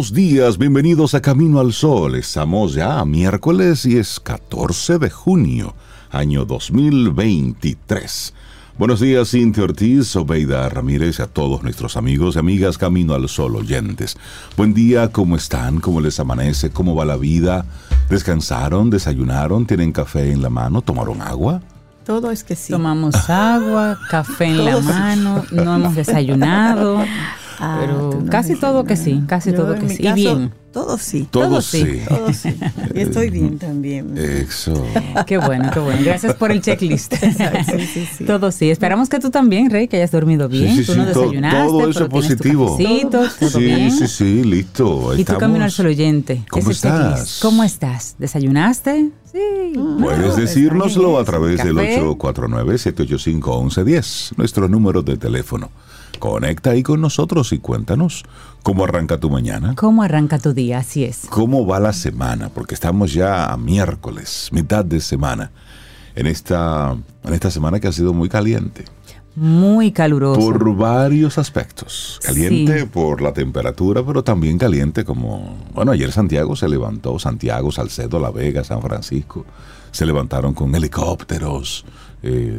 Buenos días, bienvenidos a Camino al Sol. Estamos ya a miércoles y es 14 de junio, año 2023. Buenos días, Cintia Ortiz, Obeida Ramírez y a todos nuestros amigos y amigas Camino al Sol oyentes. Buen día, ¿cómo están? ¿Cómo les amanece? ¿Cómo va la vida? ¿Descansaron? ¿Desayunaron? ¿Tienen café en la mano? ¿Tomaron agua? Todo es que sí. Tomamos agua, café en la mano, no hemos desayunado, Ah, pero tú no casi todo que sí, casi Yo, todo que sí. Y bien, Todo sí. Todo, Todo sí. sí. Todo sí. Y estoy bien también. Eso. qué bueno, qué bueno. Gracias por el checklist. Sí, sí, sí. Todo sí. Esperamos que tú también, Rey, que hayas dormido bien. Sí, sí, tú no desayunaste, todo eso es positivo. cafecito, todo Sí, bien. sí, sí, listo. Y tú camino al oyente. ¿Cómo ese checklist. estás? ¿Cómo estás? ¿Desayunaste? Sí. Puedes No, decírnoslo a través del Café. 849-785-1110, nuestro número de teléfono. Conecta ahí con nosotros y cuéntanos cómo arranca tu mañana. ¿Cómo arranca tu día? Así es. ¿Cómo va la semana? Porque estamos ya a miércoles, mitad de semana. En esta, en esta semana que ha sido muy caliente. Muy caluroso. Por varios aspectos. Caliente Sí. por la temperatura, pero también caliente como... Bueno, ayer Santiago se levantó, Santiago, Salcedo, La Vega, San Francisco. Se levantaron con helicópteros, eh,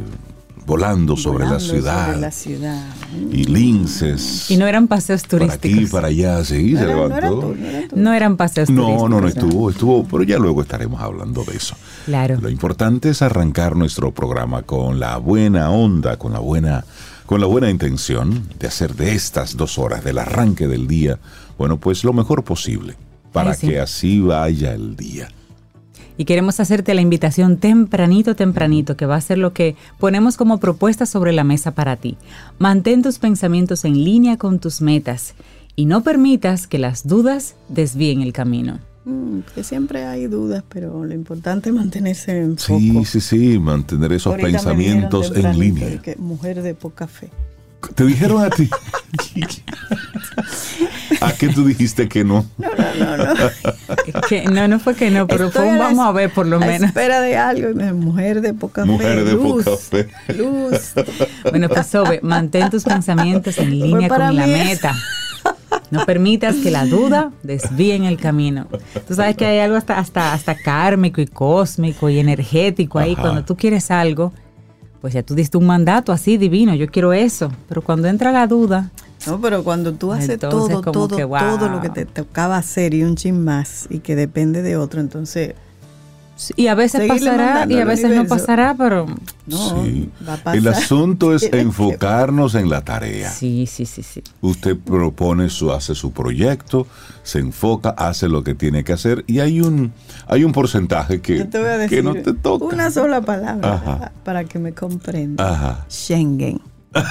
volando sobre la ciudad. sobre la ciudad. Y linces. Y no eran paseos Para turísticos. aquí, para allá, sí, se No no era levantó. tú, no era tú. No eran paseos No, turísticos. no, no estuvo, estuvo, pero ya luego estaremos hablando de eso. Claro. Lo importante es arrancar nuestro programa con la buena onda, con la buena, con la buena intención de hacer de estas dos horas del arranque del día, bueno, pues lo mejor posible, para Ay, sí. que así vaya el día. Y queremos hacerte la invitación tempranito, tempranito, que va a ser lo que ponemos como propuesta sobre la mesa para ti. Mantén tus pensamientos en línea con tus metas y no permitas que las dudas desvíen el camino. Mm, que siempre hay dudas, pero lo importante es mantenerse en foco. Sí, sí, sí, mantener esos Ahorita pensamientos en línea. que mujer de poca fe. ¿Te dijeron a ti? ¿A qué tú dijiste que no? No, no, no, no. Que, no, no fue que no, pero Estoy fue un vamos a ver por lo a menos. espera de algo. Mujer de poca Mujer fe. de luz, poca fe. Luz. Bueno, pues Sobe, mantén tus pensamientos en línea con la meta. No permitas que la duda desvíen el camino. Tú sabes que hay algo hasta, hasta, hasta kármico y cósmico y energético ahí. Ajá. Cuando tú quieres algo, pues ya tú diste un mandato así divino, yo quiero eso. Pero cuando entra la duda, No, pero cuando tú haces Entonces, todo, todo, que, wow. todo lo que te tocaba hacer y un chin más y que depende de otro, entonces y a veces Seguirle pasará y a veces no pasará, pero no, Sí. va a pasar. El asunto es enfocarnos en la tarea. sí, sí, sí, sí. Usted propone su, hace su proyecto, se enfoca, hace lo que tiene que hacer y hay un, hay un porcentaje que, Yo te voy a decir que no te toca. una sola palabra Ajá. para que me comprenda. Ajá. Schengen.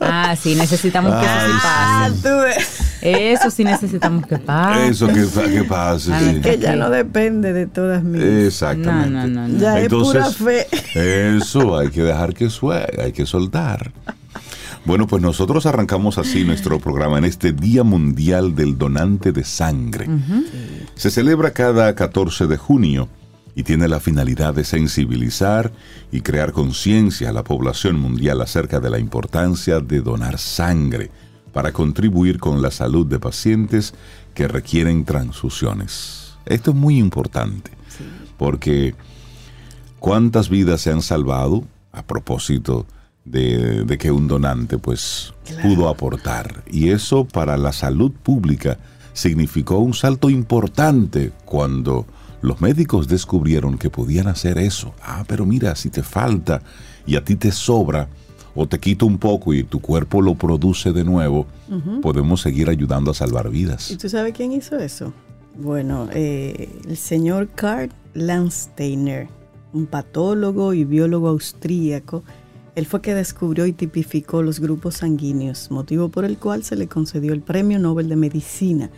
Ah, sí, necesitamos que eso sí Ah, pase. ves. Eso sí necesitamos que pase. Eso que, que pase. Ah, sí. Que ya no depende de todas mis. Exactamente. No, no, no, no. Ya es pura fe. Eso, hay que dejar que suene, hay que soltar. Bueno, pues nosotros arrancamos así nuestro programa en este Día Mundial del Donante de Sangre. Se celebra cada 14 de junio y tiene la finalidad de sensibilizar y crear conciencia a la población mundial acerca de la importancia de donar sangre para contribuir con la salud de pacientes que requieren transfusiones. Esto es muy importante porque cuántas vidas se han salvado a propósito de, de que un donante pues pudo aportar. Y eso para la salud pública significó un salto importante cuando los médicos descubrieron que podían hacer eso. Ah, pero mira, si te falta y a ti te sobra o te quita un poco y tu cuerpo lo produce de nuevo, podemos seguir ayudando a salvar ¿Y vidas. tú sabes quién hizo eso? Bueno, eh, el señor Karl Landsteiner, un patólogo y biólogo austríaco Él fue que descubrió y tipificó los grupos sanguíneos, motivo por el cual se le concedió el Premio Nobel de Medicina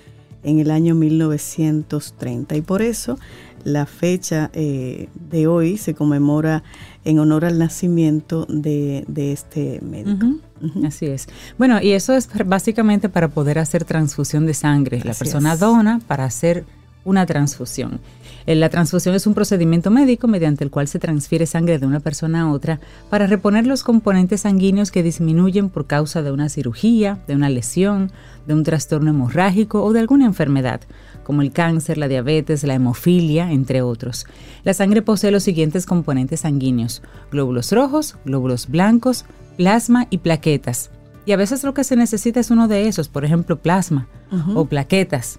en el año 1930. Y por eso la fecha eh, de hoy se conmemora en honor al nacimiento de, este médico. Así es. Bueno, y eso es básicamente para poder hacer transfusión de sangre. la persona dona para hacer una transfusión. Eh, la transfusión es un procedimiento médico mediante el cual se transfiere sangre de una persona a otra para reponer los componentes sanguíneos que disminuyen por causa de una cirugía, de una lesión, de un trastorno hemorrágico o de alguna enfermedad, como el cáncer, la diabetes, la hemofilia, entre otros. La sangre posee los siguientes componentes sanguíneos, glóbulos rojos, glóbulos blancos, plasma y plaquetas. Y a veces lo que se necesita es uno de esos, por ejemplo, plasma o plaquetas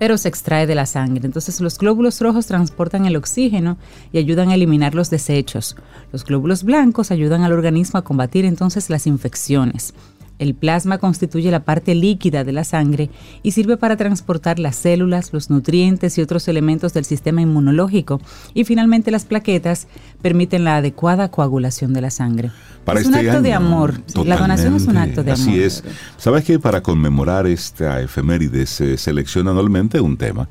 pero se extrae de la sangre. Entonces los glóbulos rojos transportan el oxígeno y ayudan a eliminar los desechos. Los glóbulos blancos ayudan al organismo a combatir entonces las infecciones. El plasma constituye la parte líquida de la sangre y sirve para transportar las células, los nutrientes y otros elementos del sistema inmunológico. Y finalmente las plaquetas permiten la adecuada coagulación de la sangre. es un este acto de amor. La donación es un acto de amor. Así es. ¿Sabes que para conmemorar esta efeméride se selecciona anualmente un tema?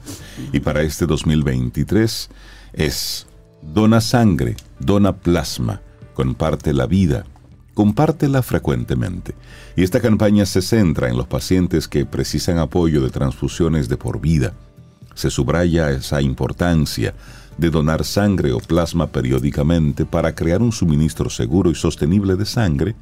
Y para este 2023 es Dona sangre, dona plasma, comparte la vida compártela frecuentemente. Y esta campaña se centra en los pacientes que precisan apoyo de transfusiones de por vida. Se subraya esa importancia de donar sangre o plasma periódicamente para crear un suministro seguro y sostenible de sangre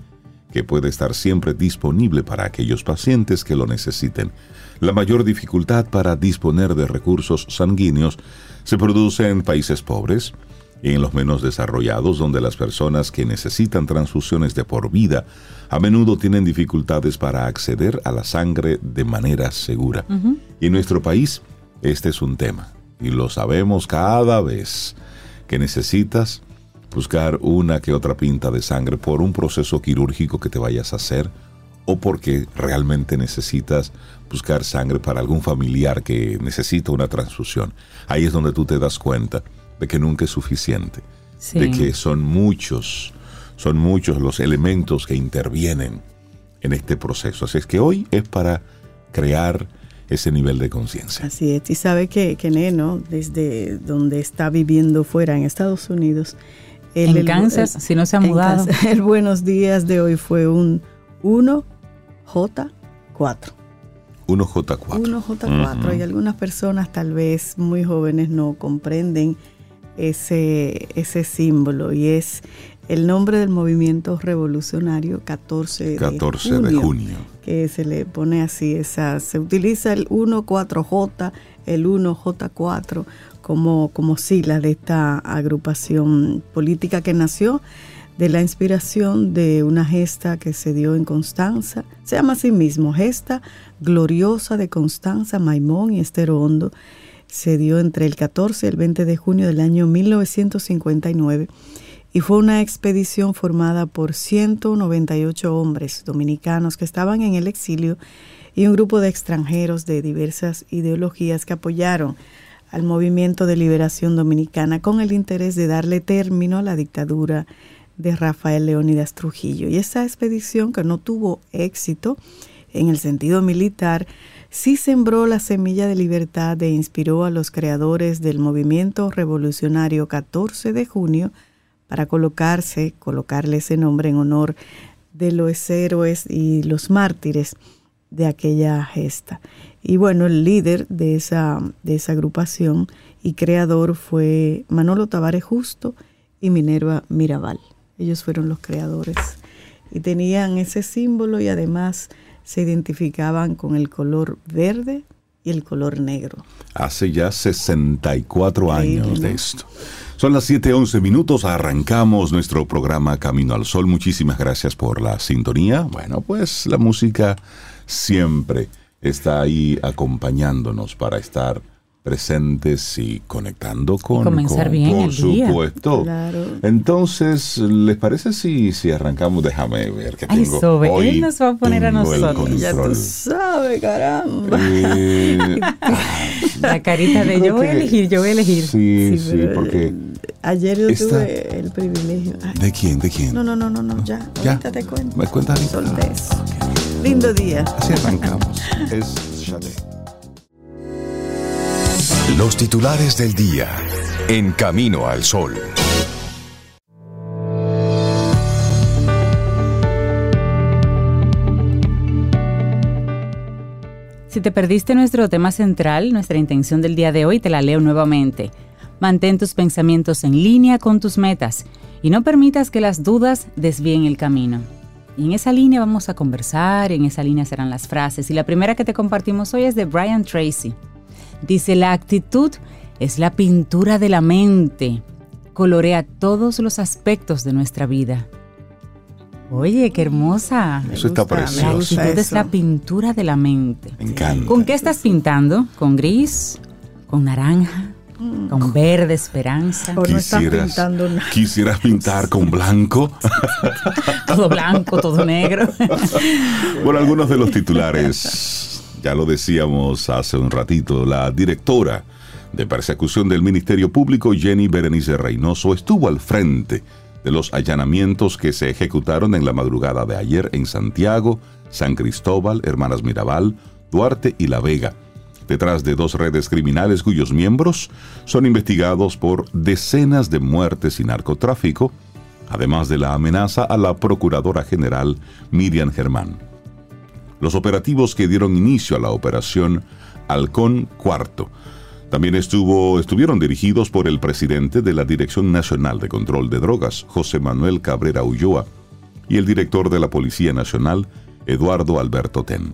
que puede estar siempre disponible para aquellos pacientes que lo necesiten. La mayor dificultad para disponer de recursos sanguíneos se produce en países pobres, en los menos desarrollados, donde las personas que necesitan transfusiones de por vida a menudo tienen dificultades para acceder a la sangre de manera segura. Y en nuestro país, este es un tema, y lo sabemos cada vez que necesitas buscar una que otra pinta de sangre por un proceso quirúrgico que te vayas a hacer o porque realmente necesitas buscar sangre para algún familiar que necesita una transfusión. Ahí es donde tú te das cuenta de que nunca es suficiente, de que son muchos, son muchos los elementos que intervienen en este proceso. Así es que hoy es para crear ese nivel de conciencia. Así es, y sabe que, que Neno, desde donde está viviendo fuera en Estados Unidos, en Kansas, si no se ha mudado. el buenos días de hoy fue un 1J4. 1J4. 1J4. Y algunas personas tal vez muy jóvenes no comprenden ese, ese símbolo y es el nombre del movimiento revolucionario 14, de, junio, Que se le pone así, esa, se utiliza el 1-4J, el 1J4 como, como sigla de esta agrupación política que nació de la inspiración de una gesta que se dio en Constanza. Se llama a sí mismo Gesta Gloriosa de Constanza, Maimón y Estero Hondo se dio entre el 14 y el 20 de junio del año 1959 y fue una expedición formada por 198 hombres dominicanos que estaban en el exilio y un grupo de extranjeros de diversas ideologías que apoyaron al movimiento de liberación dominicana con el interés de darle término a la dictadura de Rafael Leónidas Trujillo. Y esa expedición, que no tuvo éxito en el sentido militar, sí sembró la semilla de libertad e inspiró a los creadores del movimiento revolucionario 14 de junio para colocarse, colocarle ese nombre en honor de los héroes y los mártires de aquella gesta. Y bueno, el líder de esa, de esa agrupación y creador fue Manolo Tavares Justo y Minerva Mirabal. Ellos fueron los creadores y tenían ese símbolo y además se identificaban con el color verde y el color negro. Hace ya 64 años de esto. Son las 7:11 minutos, arrancamos nuestro programa Camino al Sol. Muchísimas gracias por la sintonía. Bueno, pues la música siempre está ahí acompañándonos para estar presentes y conectando con, comenzar bien por supuesto. Entonces, ¿les parece si, si arrancamos? Déjame ver que Ay, tengo. Sobe, él nos va a poner a nosotros. Ya tú sabes, caramba. Eh, La carita de yo voy a elegir, yo voy a elegir. Sí, sí, porque... Ayer yo Esta- tuve el privilegio. Ay, ¿De quién? ¿De quién? no, no, no, no, no, ya. ¿Ya? Ahorita te cuento. ¿Me cuentas? Soltés. Ah. Lindo día. Así arrancamos. Es Sade. Los titulares del día. En Camino al Sol. Si te perdiste nuestro tema central, nuestra intención del día de hoy, te la leo nuevamente. Mantén tus pensamientos en línea con tus metas y no permitas que las dudas desvíen el camino. Y en esa línea vamos a conversar, en esa línea serán las frases. Y la primera que te compartimos hoy es de Brian Tracy. Dice, la actitud es la pintura de la mente. Colorea todos los aspectos de nuestra vida. Oye, qué hermosa. Eso está gusta, La precioso. gusta actitud es la pintura de la mente. Me encanta. ¿Con qué estás pintando? ¿Con gris? ¿Con naranja? ¿Con verde esperanza? O no estás pintando nada. quisieras pintar con blanco. Todo blanco, todo negro. Bueno, algunos de los titulares, ya lo decíamos hace un ratito, la directora de persecución del Ministerio Público, Jenny Berenice Reynoso, estuvo al frente de los allanamientos que se ejecutaron en la madrugada de ayer en Santiago, San Cristóbal, Hermanas Mirabal, Duarte y La Vega, detrás de dos redes criminales cuyos miembros son investigados por decenas de muertes y narcotráfico, además de la amenaza a la Procuradora General Miriam Germán. Los operativos que dieron inicio a la operación Halcón Cuarto también estuvo, estuvieron dirigidos por el presidente de la Dirección Nacional de Control de Drogas, José Manuel Cabrera Ulloa, y el director de la Policía Nacional, Eduardo Alberto Ten.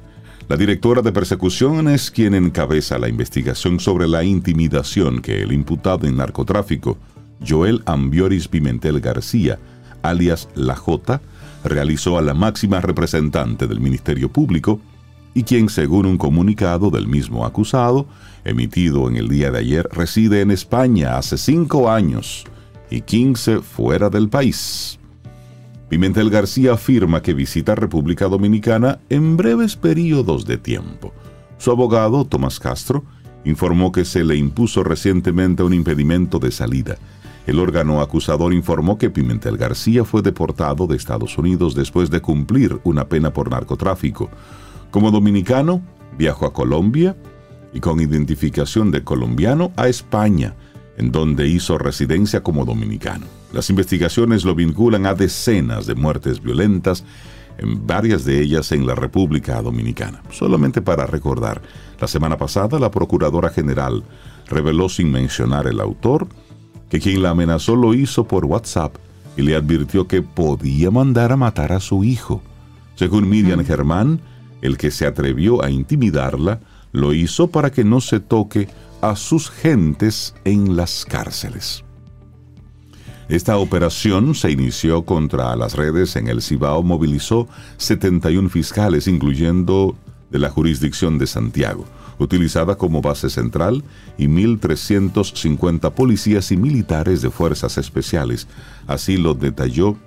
La directora de persecución es quien encabeza la investigación sobre la intimidación que el imputado en narcotráfico, Joel Ambioris Pimentel García, alias La J, realizó a la máxima representante del Ministerio Público y quien, según un comunicado del mismo acusado, emitido en el día de ayer, reside en España hace cinco años y 15 fuera del país. Pimentel García afirma que visita República Dominicana en breves periodos de tiempo. Su abogado, Tomás Castro, informó que se le impuso recientemente un impedimento de salida. El órgano acusador informó que Pimentel García fue deportado de Estados Unidos después de cumplir una pena por narcotráfico. Como dominicano, viajó a Colombia y con identificación de colombiano a España, en donde hizo residencia como dominicano. Las investigaciones lo vinculan a decenas de muertes violentas, en varias de ellas en la República Dominicana. Solamente para recordar, la semana pasada la Procuradora General reveló sin mencionar el autor que quien la amenazó lo hizo por WhatsApp y le advirtió que podía mandar a matar a su hijo. Según Miriam Germán, el que se atrevió a intimidarla lo hizo para que no se toque a sus gentes en las cárceles. Esta operación se inició contra las redes en el Cibao, movilizó 71 fiscales, incluyendo de la jurisdicción de Santiago, utilizada como base central, y 1.350 policías y militares de fuerzas especiales. Así lo detalló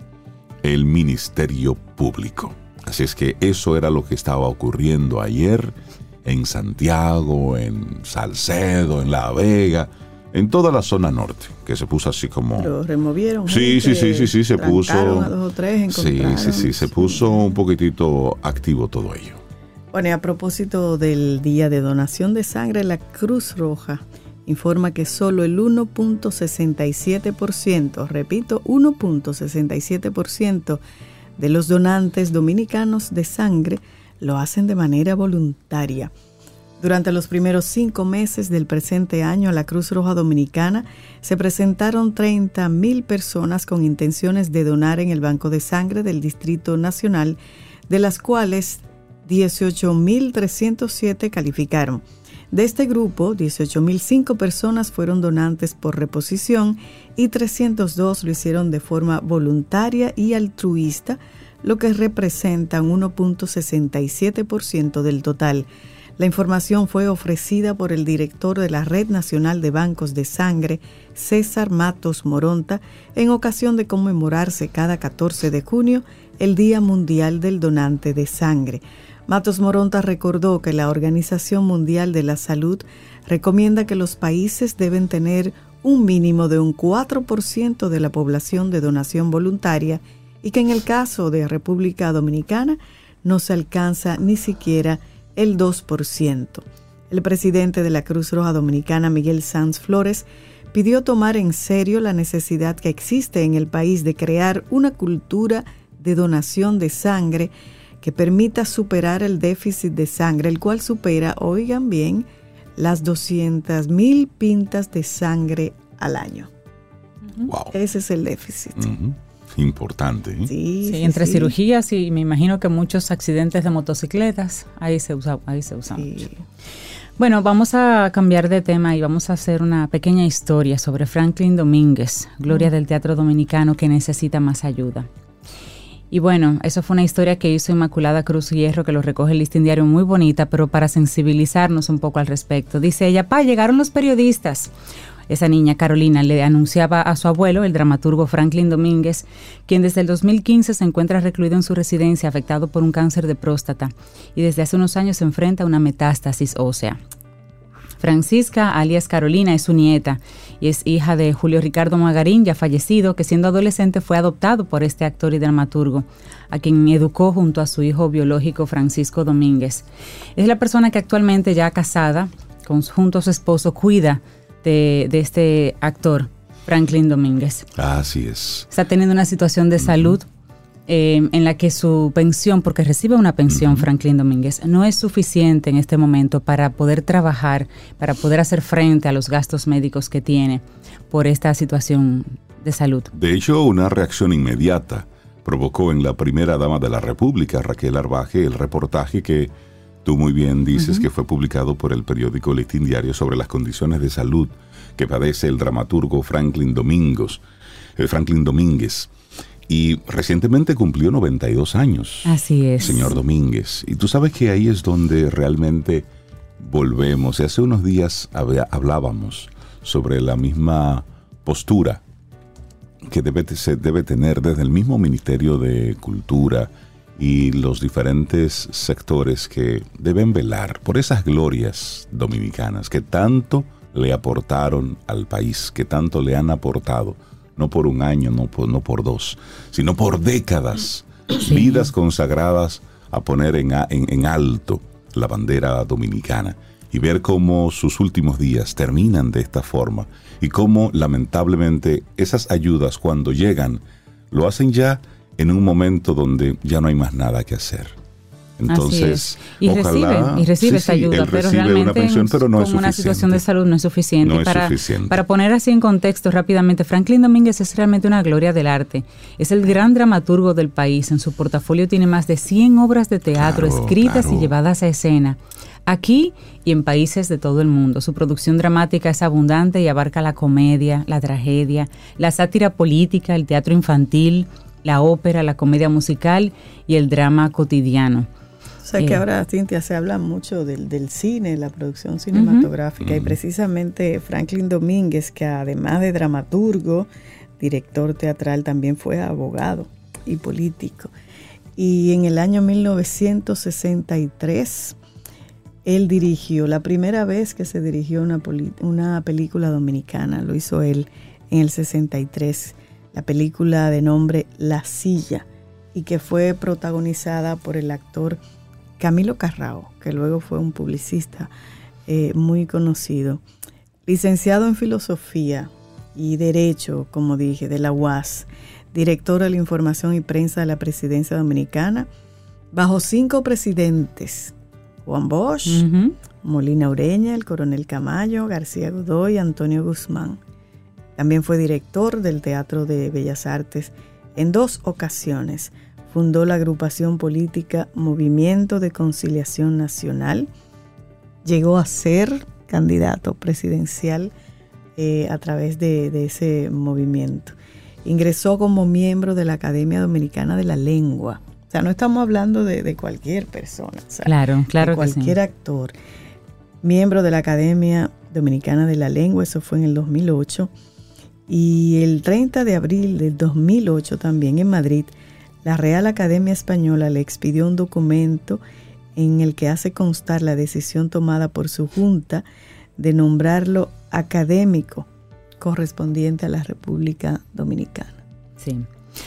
el Ministerio Público. Así es que eso era lo que estaba ocurriendo ayer en Santiago, en Salcedo, en La Vega, en toda la zona norte, que se puso así como... Lo removieron. Sí, sí, sí, sí, sí, se puso... a dos o tres, sí, sí, sí, se puso un poquitito activo todo ello. Bueno, y a propósito del día de donación de sangre, la Cruz Roja informa que solo el 1.67%, repito, 1.67% de los donantes dominicanos de sangre lo hacen de manera voluntaria. Durante los primeros cinco meses del presente año, la Cruz Roja Dominicana se presentaron 30.000 personas con intenciones de donar en el Banco de Sangre del Distrito Nacional, de las cuales 18.307 calificaron. De este grupo, 18.005 personas fueron donantes por reposición y 302 lo hicieron de forma voluntaria y altruista, lo que representa un 1.67% del total. La información fue ofrecida por el director de la Red Nacional de Bancos de Sangre, César Matos Moronta, en ocasión de conmemorarse cada 14 de junio el Día Mundial del Donante de Sangre. Matos Moronta recordó que la Organización Mundial de la Salud recomienda que los países deben tener un mínimo de un 4% de la población de donación voluntaria y que en el caso de República Dominicana no se alcanza ni siquiera el 2%. El presidente de la Cruz Roja Dominicana, Miguel Sanz Flores, pidió tomar en serio la necesidad que existe en el país de crear una cultura de donación de sangre que permita superar el déficit de sangre, el cual supera, oigan bien, las 200 mil pintas de sangre al año. Wow. Ese es el déficit. Importante. ¿eh? Sí, Sí, sí, entre sí. cirugías y me imagino que muchos accidentes de motocicletas, ahí se usa, ahí se usa mucho. Bueno, vamos a cambiar de tema y vamos a hacer una pequeña historia sobre Franklin Domínguez, gloria del teatro dominicano que necesita más ayuda. Y bueno, eso fue una historia que hizo Inmaculada Cruz Hierro, que lo recoge el listín diario muy bonita, pero para sensibilizarnos un poco al respecto. Dice ella, pa, llegaron los periodistas. Esa niña, Carolina, le anunciaba a su abuelo, el dramaturgo Franklin Domínguez, quien desde el 2015 se encuentra recluido en su residencia afectado por un cáncer de próstata y desde hace unos años se enfrenta a una metástasis ósea. Francisca, alias Carolina, es su nieta y es hija de Julio Ricardo Magarín, ya fallecido, que siendo adolescente fue adoptado por este actor y dramaturgo, a quien educó junto a su hijo biológico Francisco Domínguez. Es la persona que actualmente ya casada, con, junto a su esposo, cuida de, de este actor, Franklin Domínguez Así es. está teniendo una situación de salud eh, en la que su pensión, porque recibe una pensión Franklin Domínguez, no es suficiente en este momento para poder trabajar, para poder hacer frente a los gastos médicos que tiene por esta situación de salud. De hecho, una reacción inmediata provocó en la primera dama de la República, Raquel Arbaje, el reportaje que tú muy bien dices que fue publicado por el periódico Listín Diario sobre las condiciones de salud que padece el dramaturgo Franklin Domingos, eh, Franklin Domínguez. Y recientemente cumplió 92 años. Así es. Señor Domínguez. Y tú sabes que ahí es donde realmente volvemos. Y hace unos días hablábamos sobre la misma postura que debe, se debe tener desde el mismo Ministerio de Cultura y los diferentes sectores que deben velar por esas glorias dominicanas que tanto le aportaron al país, que tanto le han aportado, no por un año, no por, no por dos, sino por décadas, vidas consagradas a poner en, en alto la bandera dominicana y ver cómo sus últimos días terminan de esta forma y cómo lamentablemente esas ayudas cuando llegan lo hacen ya en un momento donde ya no hay más nada que hacer. Entonces, Así es. y ojalá recibe, y recibe sí, esa ayuda, él pero recibe realmente una pensión, pero no con es una situación de salud no es suficiente. No es para, suficiente. para poner así en contexto rápidamente, Franklin Domínguez es realmente una gloria del arte. Es el gran dramaturgo del país. En su portafolio tiene más de 100 obras de teatro Claro, escritas y llevadas a escena. Aquí y en países de todo el mundo. Su producción dramática es abundante y abarca la comedia, la tragedia, la sátira política, el teatro infantil, la ópera, la comedia musical y el drama cotidiano. O sea que ahora, Cintia, se habla mucho del, del cine, la producción cinematográfica, y precisamente Franklin Domínguez, que además de dramaturgo, director teatral, también fue abogado y político. Y en el año 1963, él dirigió, la primera vez que se dirigió una, una película dominicana, lo hizo él en el 63, la película de nombre La Silla, y que fue protagonizada por el actor Camilo Carrao, que luego fue un publicista eh, muy conocido. Licenciado en Filosofía y Derecho, como dije, de la UAS, director de la Información y Prensa de la Presidencia Dominicana, bajo cinco presidentes, Juan Bosch. Molina Ureña, el coronel Camayo, García Godoy, Antonio Guzmán. También fue director del Teatro de Bellas Artes en dos ocasiones. Fundó la agrupación política Movimiento de Conciliación Nacional. Llegó a ser candidato presidencial eh, a través de, de ese movimiento. Ingresó como miembro de la Academia Dominicana de la Lengua. O sea, no estamos hablando de, de cualquier persona. o sea, Claro, claro de que sí. cualquier actor. Miembro de la Academia Dominicana de la Lengua, eso fue en el 2008. Y el 30 de abril del 2008 también en Madrid, la Real Academia Española le expidió un documento en el que hace constar la decisión tomada por su junta de nombrarlo académico correspondiente a la República Dominicana. Sí.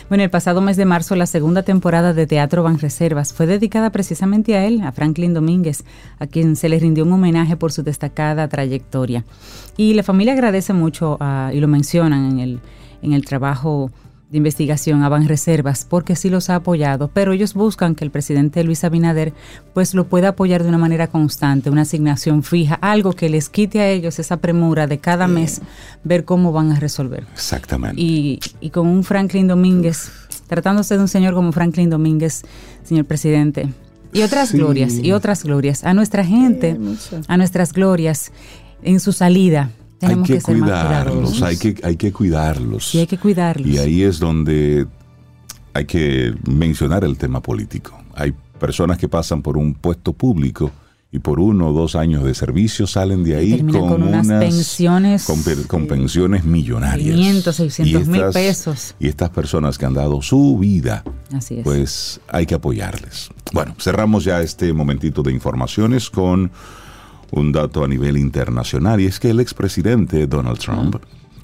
Bueno, el pasado mes de marzo la segunda temporada de Teatro Banreservas fue dedicada precisamente a él, a Franklin Domínguez, a quien se le rindió un homenaje por su destacada trayectoria. Y la familia agradece mucho, y lo mencionan en el, en el trabajo de investigación a Banreservas porque sí los ha apoyado, pero ellos buscan que el presidente Luis Abinader pues lo pueda apoyar de una manera constante, una asignación fija, algo que les quite a ellos esa premura de cada mes ver cómo van a resolver. Exactamente. Y, y con un Franklin Domínguez, tratándose de un señor como Franklin Domínguez, señor presidente, y otras glorias, y otras glorias, a nuestra gente, a nuestras glorias en su salida, hay que, cuidarlos, hay que, hay que cuidarlos. Sí, hay que cuidarlos. Y ahí es donde hay que mencionar el tema político. Hay personas que pasan por un puesto público y por uno o dos años de servicio salen de ahí con, unas, pensiones con, pensiones millonarias 500, 600 mil pesos y estas personas que han dado su vida pues hay que apoyarles bueno cerramos ya este momentito de informaciones con un dato a nivel internacional y es que el expresidente Donald Trump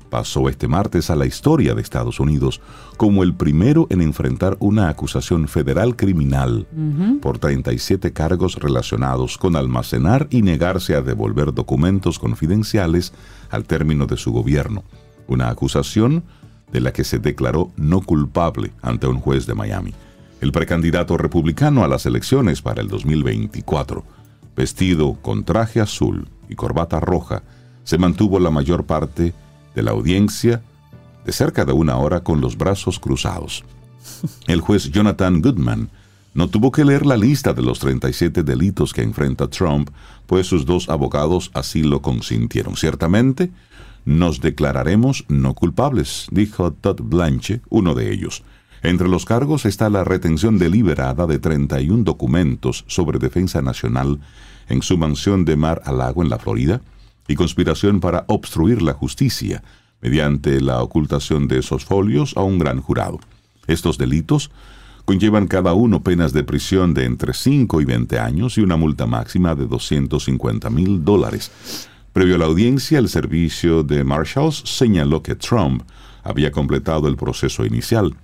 pasó este martes a la historia de Estados Unidos como el primero en enfrentar una acusación federal criminal por 37 cargos relacionados con almacenar y negarse a devolver documentos confidenciales al término de su gobierno. Una acusación de la que se declaró no culpable ante un juez de Miami. El precandidato republicano a las elecciones para el 2024 vestido con traje azul y corbata roja, se mantuvo la mayor parte de la audiencia de cerca de una hora con los brazos cruzados. El juez Jonathan Goodman no tuvo que leer la lista de los 37 delitos que enfrenta Trump, pues sus dos abogados así lo consintieron. Ciertamente, nos declararemos no culpables, dijo Todd Blanche, uno de ellos. Entre los cargos está la retención deliberada de 31 documentos sobre defensa nacional en su mansión de Mar a Lago en la Florida y conspiración para obstruir la justicia mediante la ocultación de esos folios a un gran jurado. Estos delitos conllevan cada uno penas de prisión de entre 5 y 20 años y una multa máxima de 250 mil dólares. Previo a la audiencia, el servicio de Marshalls señaló que Trump había completado el proceso inicial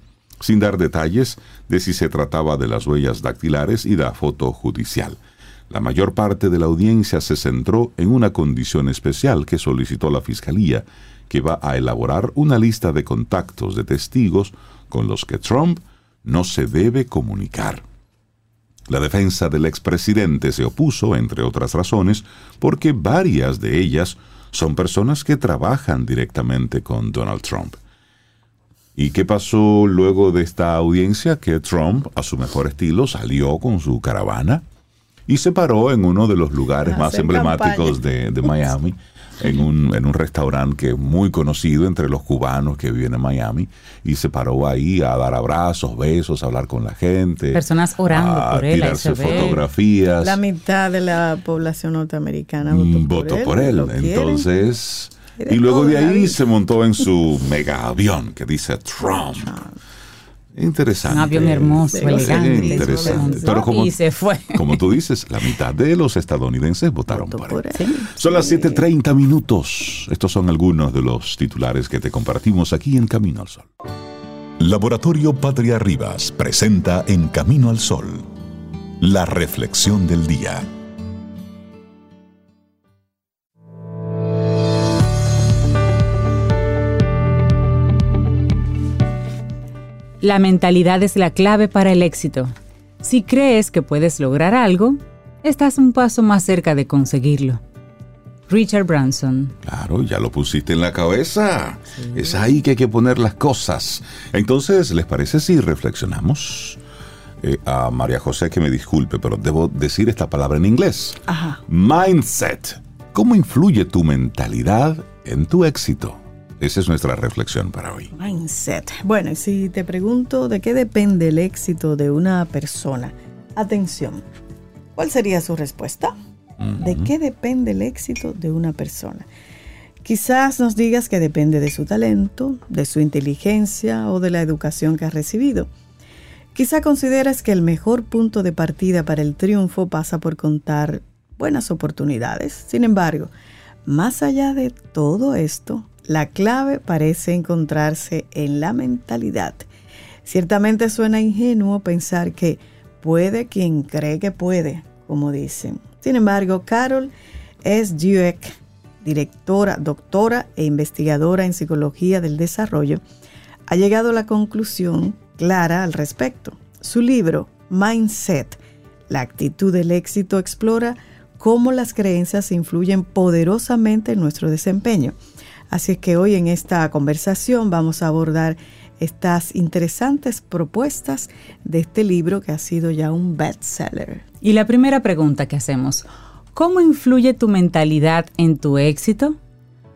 sin dar detalles de si se trataba de las huellas dactilares y la foto judicial. La mayor parte de la audiencia se centró en una condición especial que solicitó la Fiscalía, que va a elaborar una lista de contactos de testigos con los que Trump no se debe comunicar. La defensa del expresidente se opuso, entre otras razones, porque varias de ellas son personas que trabajan directamente con Donald Trump. ¿Y qué pasó luego de esta audiencia? Que Trump, a su mejor estilo, salió con su caravana y se paró en uno de los lugares más emblemáticos de, Miami, en un, en un restaurante que es muy conocido entre los cubanos que viven en Miami, y se paró ahí a dar abrazos, besos, a hablar con la gente. Personas orando por él. tirarse fotografías. La mitad de la población norteamericana votó por él. Entonces y luego de ahí se montó en su mega avión que dice Trump. Interesante. Un avión hermoso, elegante. Interesante. Pero como, y se fue. Como tú dices, la mitad de los estadounidenses votaron por él. Son las 7:30 minutos. Estos son algunos de los titulares que te compartimos aquí en Camino al Sol. Laboratorio Patria Rivas presenta En Camino al Sol la reflexión del día. La mentalidad es la clave para el éxito. Si crees que puedes lograr algo, estás un paso más cerca de conseguirlo. Richard Branson. Claro, ya lo pusiste en la cabeza. Es ahí que hay que poner las cosas. Entonces, ¿les parece si reflexionamos? Eh, a María José que me disculpe, pero debo decir esta palabra en inglés. Ajá. Mindset. ¿Cómo influye tu mentalidad en tu éxito? Esa es nuestra reflexión para hoy. Mindset. Bueno, si te pregunto de qué depende el éxito de una persona, atención, ¿cuál sería su respuesta? ¿De qué depende el éxito de una persona? Quizás nos digas que depende de su talento, de su inteligencia o de la educación que ha recibido. Quizá consideras que el mejor punto de partida para el triunfo pasa por contar buenas oportunidades. Sin embargo, más allá de todo esto, la clave parece encontrarse en la mentalidad. Ciertamente suena ingenuo pensar que puede quien cree que puede, como dicen. Sin embargo, Carol S. Dweck, directora, doctora e investigadora en psicología del desarrollo, ha llegado a la conclusión clara al respecto. Su libro, Mindset, la actitud del éxito, explora cómo las creencias influyen poderosamente en nuestro desempeño. Así es que hoy en esta conversación vamos a abordar estas interesantes propuestas de este libro que ha sido ya un bestseller. Y la primera pregunta que hacemos, ¿cómo influye tu mentalidad en tu éxito?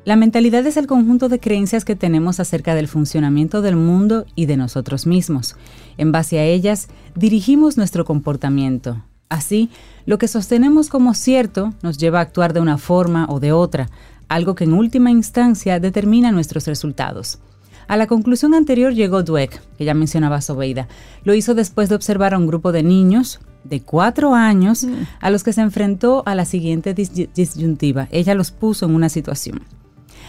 La mentalidad es el conjunto de creencias que tenemos acerca del funcionamiento del mundo y de nosotros mismos. En base a ellas, dirigimos nuestro comportamiento. Así, lo que sostenemos como cierto nos lleva a actuar de una forma o de otra, algo que en última instancia determina nuestros resultados. A la conclusión anterior llegó Dweck, que ya mencionaba Sobeida. Lo hizo después de observar a un grupo de niños de cuatro años mm. a los que se enfrentó a la siguiente disyuntiva. Ella los puso en una situación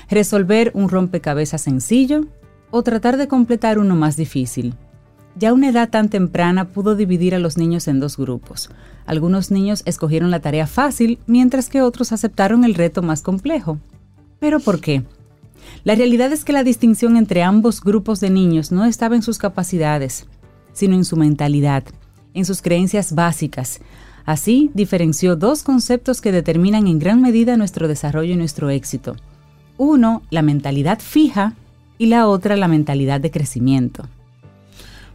resolver un rompecabezas sencillo o tratar de completar uno más difícil. Ya una edad tan temprana pudo dividir a los niños en dos grupos. Algunos niños escogieron la tarea fácil, mientras que otros aceptaron el reto más complejo. ¿Pero por qué? La realidad es que la distinción entre ambos grupos de niños no estaba en sus capacidades, sino en su mentalidad, en sus creencias básicas. Así, diferenció dos conceptos que determinan en gran medida nuestro desarrollo y nuestro éxito. Uno, la mentalidad fija y la otra, la mentalidad de crecimiento.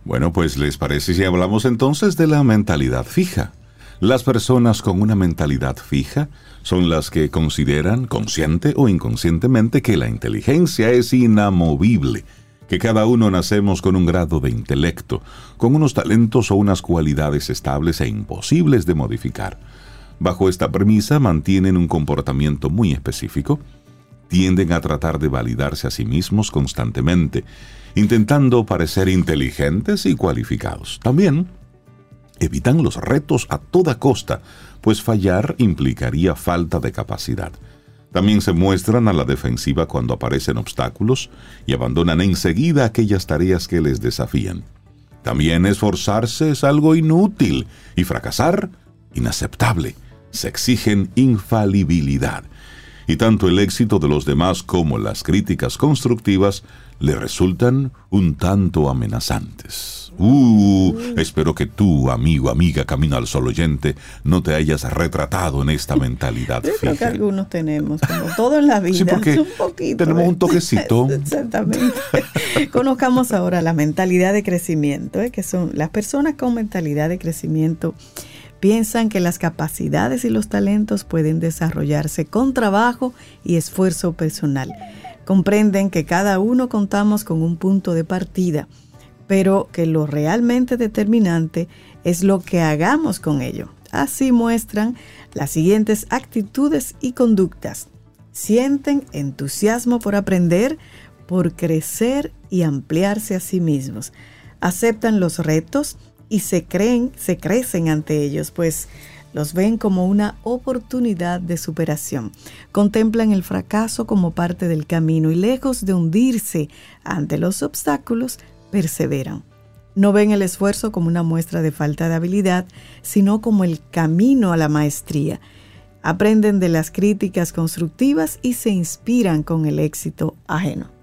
Bueno, pues les parece si hablamos entonces de la mentalidad fija. Las personas con una mentalidad fija son las que consideran, consciente o inconscientemente, que la inteligencia es inamovible, que cada uno nacemos con un grado de intelecto, con unos talentos o unas cualidades estables e imposibles de modificar. Bajo esta premisa mantienen un comportamiento muy específico, tienden a tratar de validarse a sí mismos constantemente, intentando parecer inteligentes y cualificados. También evitan los retos a toda costa, pues fallar implicaría falta de capacidad. También se muestran a la defensiva cuando aparecen obstáculos y abandonan enseguida aquellas tareas que les desafían. También esforzarse es algo inútil y fracasar inaceptable. Se exigen infalibilidad y tanto el éxito de los demás como las críticas constructivas le resultan un tanto amenazantes. Uh, espero que tú, amigo, amiga, camino al sol oyente, no te hayas retratado en esta mentalidad. Yo creo que algunos tenemos, como todo en la vida, un poquito. Tenemos un toquecito. Exactamente. Conozcamos ahora la mentalidad de crecimiento, ¿eh? que son las personas con mentalidad de crecimiento Piensan que las capacidades y los talentos pueden desarrollarse con trabajo y esfuerzo personal. Comprenden que cada uno contamos con un punto de partida, pero que lo realmente determinante es lo que hagamos con ello. Así muestran las siguientes actitudes y conductas. Sienten entusiasmo por aprender, por crecer y ampliarse a sí mismos. Aceptan los retos, y se creen, se crecen ante ellos, pues los ven como una oportunidad de superación. Contemplan el fracaso como parte del camino y lejos de hundirse ante los obstáculos, perseveran. No ven el esfuerzo como una muestra de falta de habilidad, sino como el camino a la maestría. Aprenden de las críticas constructivas y se inspiran con el éxito ajeno.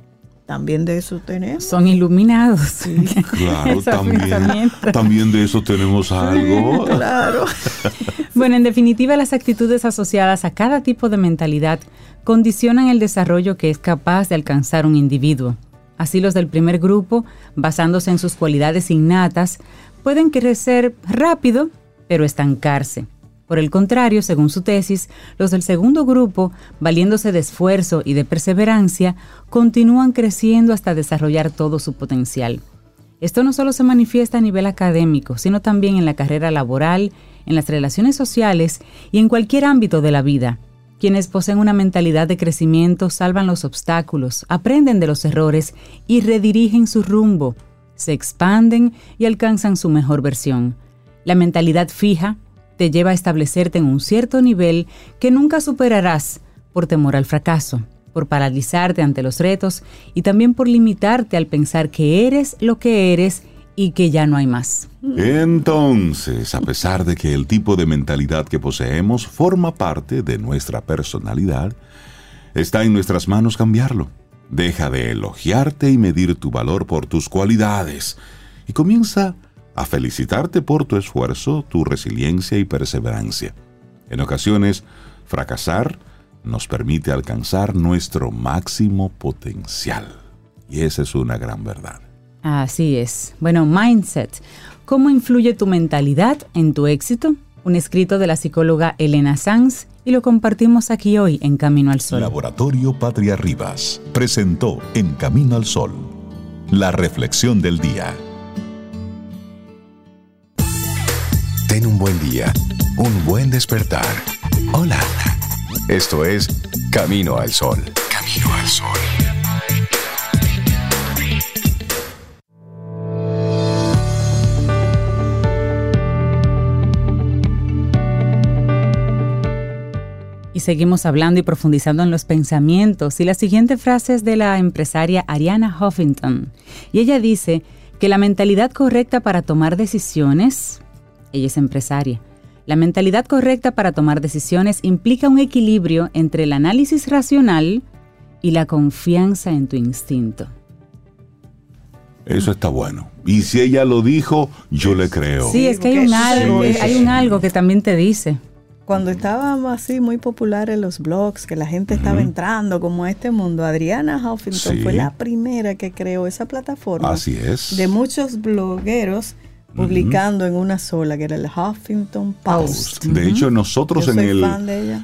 También de eso tenemos. Son iluminados. Claro, también, también de eso tenemos algo. claro. bueno, en definitiva, las actitudes asociadas a cada tipo de mentalidad condicionan el desarrollo que es capaz de alcanzar un individuo. Así los del primer grupo, basándose en sus cualidades innatas, pueden crecer rápido, pero estancarse. Por el contrario, según su tesis, los del segundo grupo, valiéndose de esfuerzo y de perseverancia, continúan creciendo hasta desarrollar todo su potencial. Esto no solo se manifiesta a nivel académico, sino también en la carrera laboral, en las relaciones sociales y en cualquier ámbito de la vida. Quienes poseen una mentalidad de crecimiento salvan los obstáculos, aprenden de los errores y redirigen su rumbo. se expanden y alcanzan su mejor versión. La mentalidad fija te lleva a establecerte en un cierto nivel que nunca superarás por temor al fracaso, por paralizarte ante los retos y también por limitarte al pensar que eres lo que eres y que ya no hay más. Entonces, a pesar de que el tipo de mentalidad que poseemos forma parte de nuestra personalidad, está en nuestras manos cambiarlo. Deja de elogiarte y medir tu valor por tus cualidades y comienza a felicitarte por tu esfuerzo, tu resiliencia y perseverancia. En ocasiones, fracasar nos permite alcanzar nuestro máximo potencial. Y esa es una gran verdad. Así es. Bueno, mindset. ¿Cómo influye tu mentalidad en tu éxito? Un escrito de la psicóloga Elena Sanz y lo compartimos aquí hoy en Camino al Sol. Laboratorio Patria Rivas presentó En Camino al Sol la reflexión del día. Ten un buen día, un buen despertar. Hola. Esto es Camino al Sol. Camino al Sol. Y seguimos hablando y profundizando en los pensamientos. Y la siguiente frase es de la empresaria Ariana Huffington. Y ella dice que la mentalidad correcta para tomar decisiones, ella es empresaria, la mentalidad correcta para tomar decisiones implica un equilibrio entre el análisis racional y la confianza en tu instinto. Eso está bueno. Y si ella lo dijo, yo le creo. Sí, es que hay un algo, hay un algo que también te dice. Cuando estaban así muy populares los blogs, que la gente estaba entrando como a este mundo, Adriana Huffington Sí. fue la primera que creó esa plataforma Así es. de muchos blogueros publicando en una sola, que era el Huffington Post. De hecho, nosotros en el,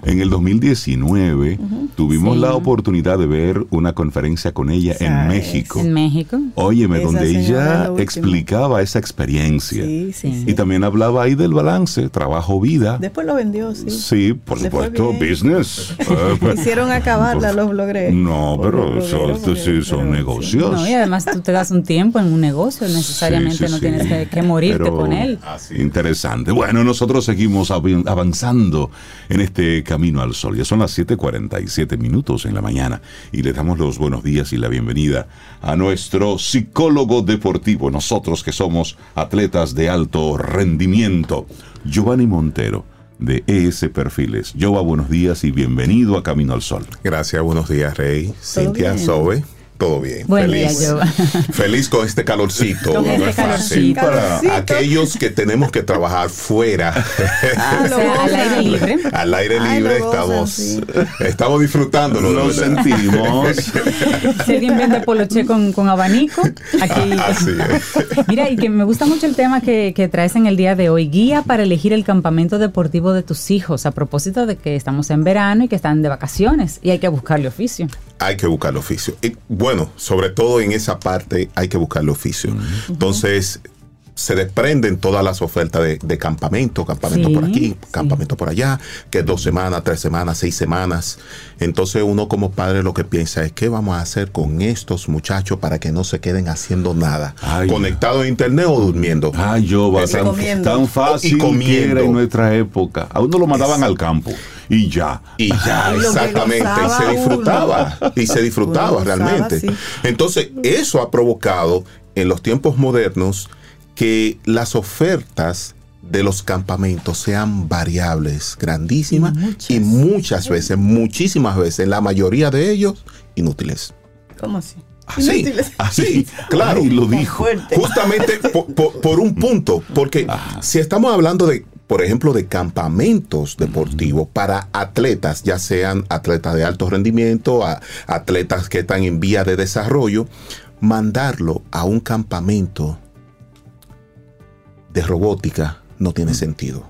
en el 2019 tuvimos Sí. la oportunidad de ver una conferencia con ella Sí, en México. En México. Óyeme, Esa donde ella explicaba esa experiencia. Sí, sí. Y también hablaba ahí del balance, trabajo-vida. Después lo vendió, sí. Sí, por supuesto, bien. business. Hicieron acabarla los blogueros. No, pero eso, son pero sí. negocios. No, y además tú te das un tiempo en un negocio, necesariamente Sí, sí, no sí. tienes que, que morirte Pero- con él. Interesante. Bueno, nosotros seguimos avanzando en este camino al sol. Ya son las 7:47 minutos en la mañana y le damos los buenos días y la bienvenida a nuestro psicólogo deportivo, nosotros que somos atletas de alto rendimiento, Giovanni Montero de ES Perfiles. Giova, buenos días y bienvenido a Camino al Sol. Gracias, buenos días, Rey. Cintia, bien? Zoe. Todo bien. Buen Feliz. día. Feliz con este calorcito. Con no este es fácil. calorcito. Para Calorcito. aquellos que tenemos que trabajar fuera. Ah, lo sea, al aire libre. Al aire Ay, libre gozan, estamos, sí. estamos disfrutándolo. de Lo verdad. sentimos. Si alguien vende poloche con, con abanico, aquí. Así es. Mira, y que me gusta mucho el tema que, que traes en el día de hoy, guía para elegir el campamento deportivo de tus hijos, a propósito de que estamos en verano y que están de vacaciones y hay que buscarle oficio. Hay que buscar el oficio. Y, bueno, sobre todo en esa parte hay que buscar el oficio. Entonces, se desprenden todas las ofertas de, de campamento, campamento Sí, por aquí, sí. campamento por allá, que es dos semanas, tres semanas, seis semanas. Entonces uno como padre lo que piensa es qué vamos a hacer con estos muchachos para que no se queden haciendo nada, conectados a internet o durmiendo. Ay, yo, va tan, tan fácil Y comiendo. que era en nuestra época. A uno lo mandaban al campo y ya. Y ya, Y que exactamente, y se uno. disfrutaba, y se disfrutaba Uno gozaba, realmente. sí. Entonces, eso ha provocado en los tiempos modernos que las ofertas de los campamentos sean variables, grandísimas, y muchas, veces, muchísimas veces, la mayoría de ellos, inútiles. ¿Cómo así? Así, Inútiles. así, claro. Ay, lo dijo. Justamente po- po- por, un punto, porque si estamos hablando de, por ejemplo, de campamentos deportivos para atletas, ya sean atletas de alto rendimiento, a- atletas que están en vía de desarrollo, mandarlo a un campamento de robótica no tiene sentido.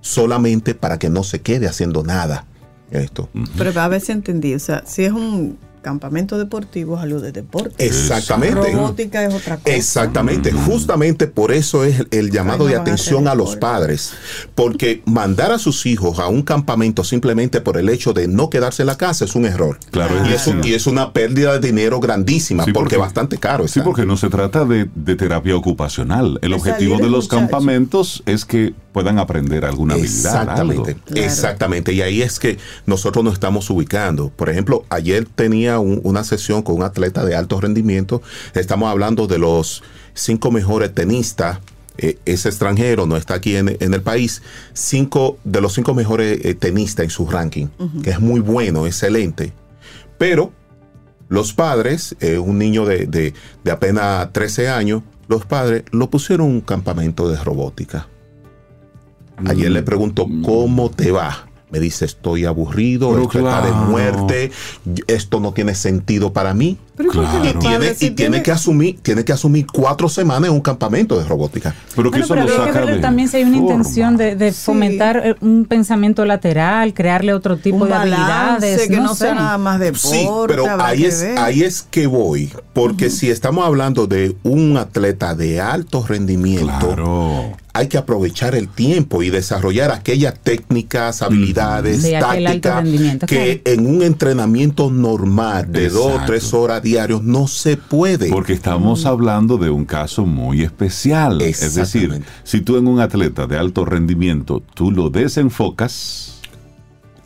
Solamente para que no se quede haciendo nada. Esto. Pero a ver si entendí. O sea, si es un campamentos deportivos a los de deporte. Exactamente. Robótica es otra cosa. Exactamente, justamente por eso es el, el llamado Ay, no de a atención a los padres, porque mandar a sus hijos a un campamento simplemente por el hecho de no quedarse en la casa es un error. Claro, y, es un- y es una pérdida de dinero grandísima, Sí, porque, porque- bastante caro. Sí, porque no se trata de, de terapia ocupacional. El objetivo de los muchacho. campamentos es que puedan aprender alguna habilidad. Exactamente, algo. Claro. exactamente. Y ahí es que nosotros nos estamos ubicando. Por ejemplo, ayer tenía un- una sesión con un atleta de alto rendimiento. Estamos hablando de los cinco mejores tenistas. eh, es extranjero, no está aquí en, en el país. Cinco de los cinco mejores eh, tenistas en su ranking, que es muy bueno, excelente. Pero los padres, eh, un niño de, de- de apenas 13 años, los padres lo pusieron en un campamento de robótica. Ayer Mm. le pregunto, ¿cómo te va? Me dice, estoy aburrido, Pero esto está de muerte, esto no tiene sentido para mí. Pero ¿y por qué Claro. Y tiene, si y tiene que asumir, tiene que asumir cuatro semanas en un campamento de robótica. Pero que Bueno, eso pero lo que saca ver de también si hay una forma. intención de, de Sí. fomentar eh, un pensamiento lateral, crearle otro tipo un de habilidades. que no, no sea sé. nada más deporte. Sí, pero ahí que es, ver. ahí es que voy, porque si estamos hablando de un atleta de alto rendimiento, Claro. hay que aprovechar el tiempo y desarrollar aquellas técnicas, habilidades, tácticas que en un entrenamiento normal de dos o Exacto. tres horas diarios no se puede. Porque estamos hablando de un caso muy especial. Es decir, si tú en un atleta de alto rendimiento, tú lo desenfocas,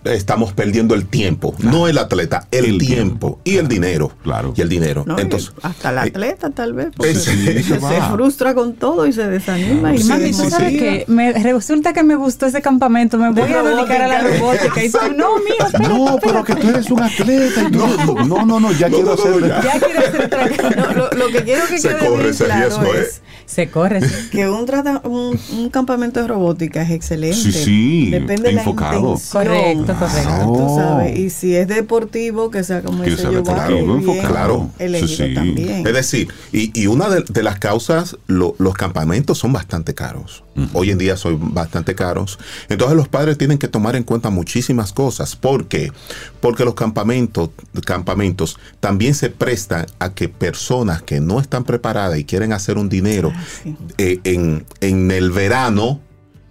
Estamos perdiendo el tiempo, no el atleta, el, El tiempo, tiempo, y el dinero. Claro. Y el dinero. No, y Entonces, hasta el eh, atleta tal vez, porque sí, se, se frustra con todo y se desanima. Y Y Sí, mami, sí, tú sí. sabes que me, resulta que me gustó ese campamento, me voy a dedicar a la robótica. Y tú, no, mío, espérate, no, pero que tú eres un atleta. y tú- no, no, no, ya No, quiero no, no, hacer. ya. Ya quiero. No, lo, lo que quiero que Se quede corre bien ese claro riesgo, ¿eh? es Se corre. sí. que un, trata, un, un campamento de robótica es excelente. Sí, sí, Depende de la enfocado. intención. Correcto, correcto. Tú sabes. Y si es deportivo, que sea como Que dice sea Giovanni, deportivo, bien enfocado. Claro. elegido Sí, sí. también. Es decir, y, y una de, de las causas, lo- los campamentos son bastante caros. Hoy en día son bastante caros. Entonces los padres tienen que tomar en cuenta muchísimas cosas. ¿Por qué? Porque los campamentos, campamentos también se prestan a que personas que no están preparadas y quieren hacer un dinero Ah, sí. eh, en, en el verano,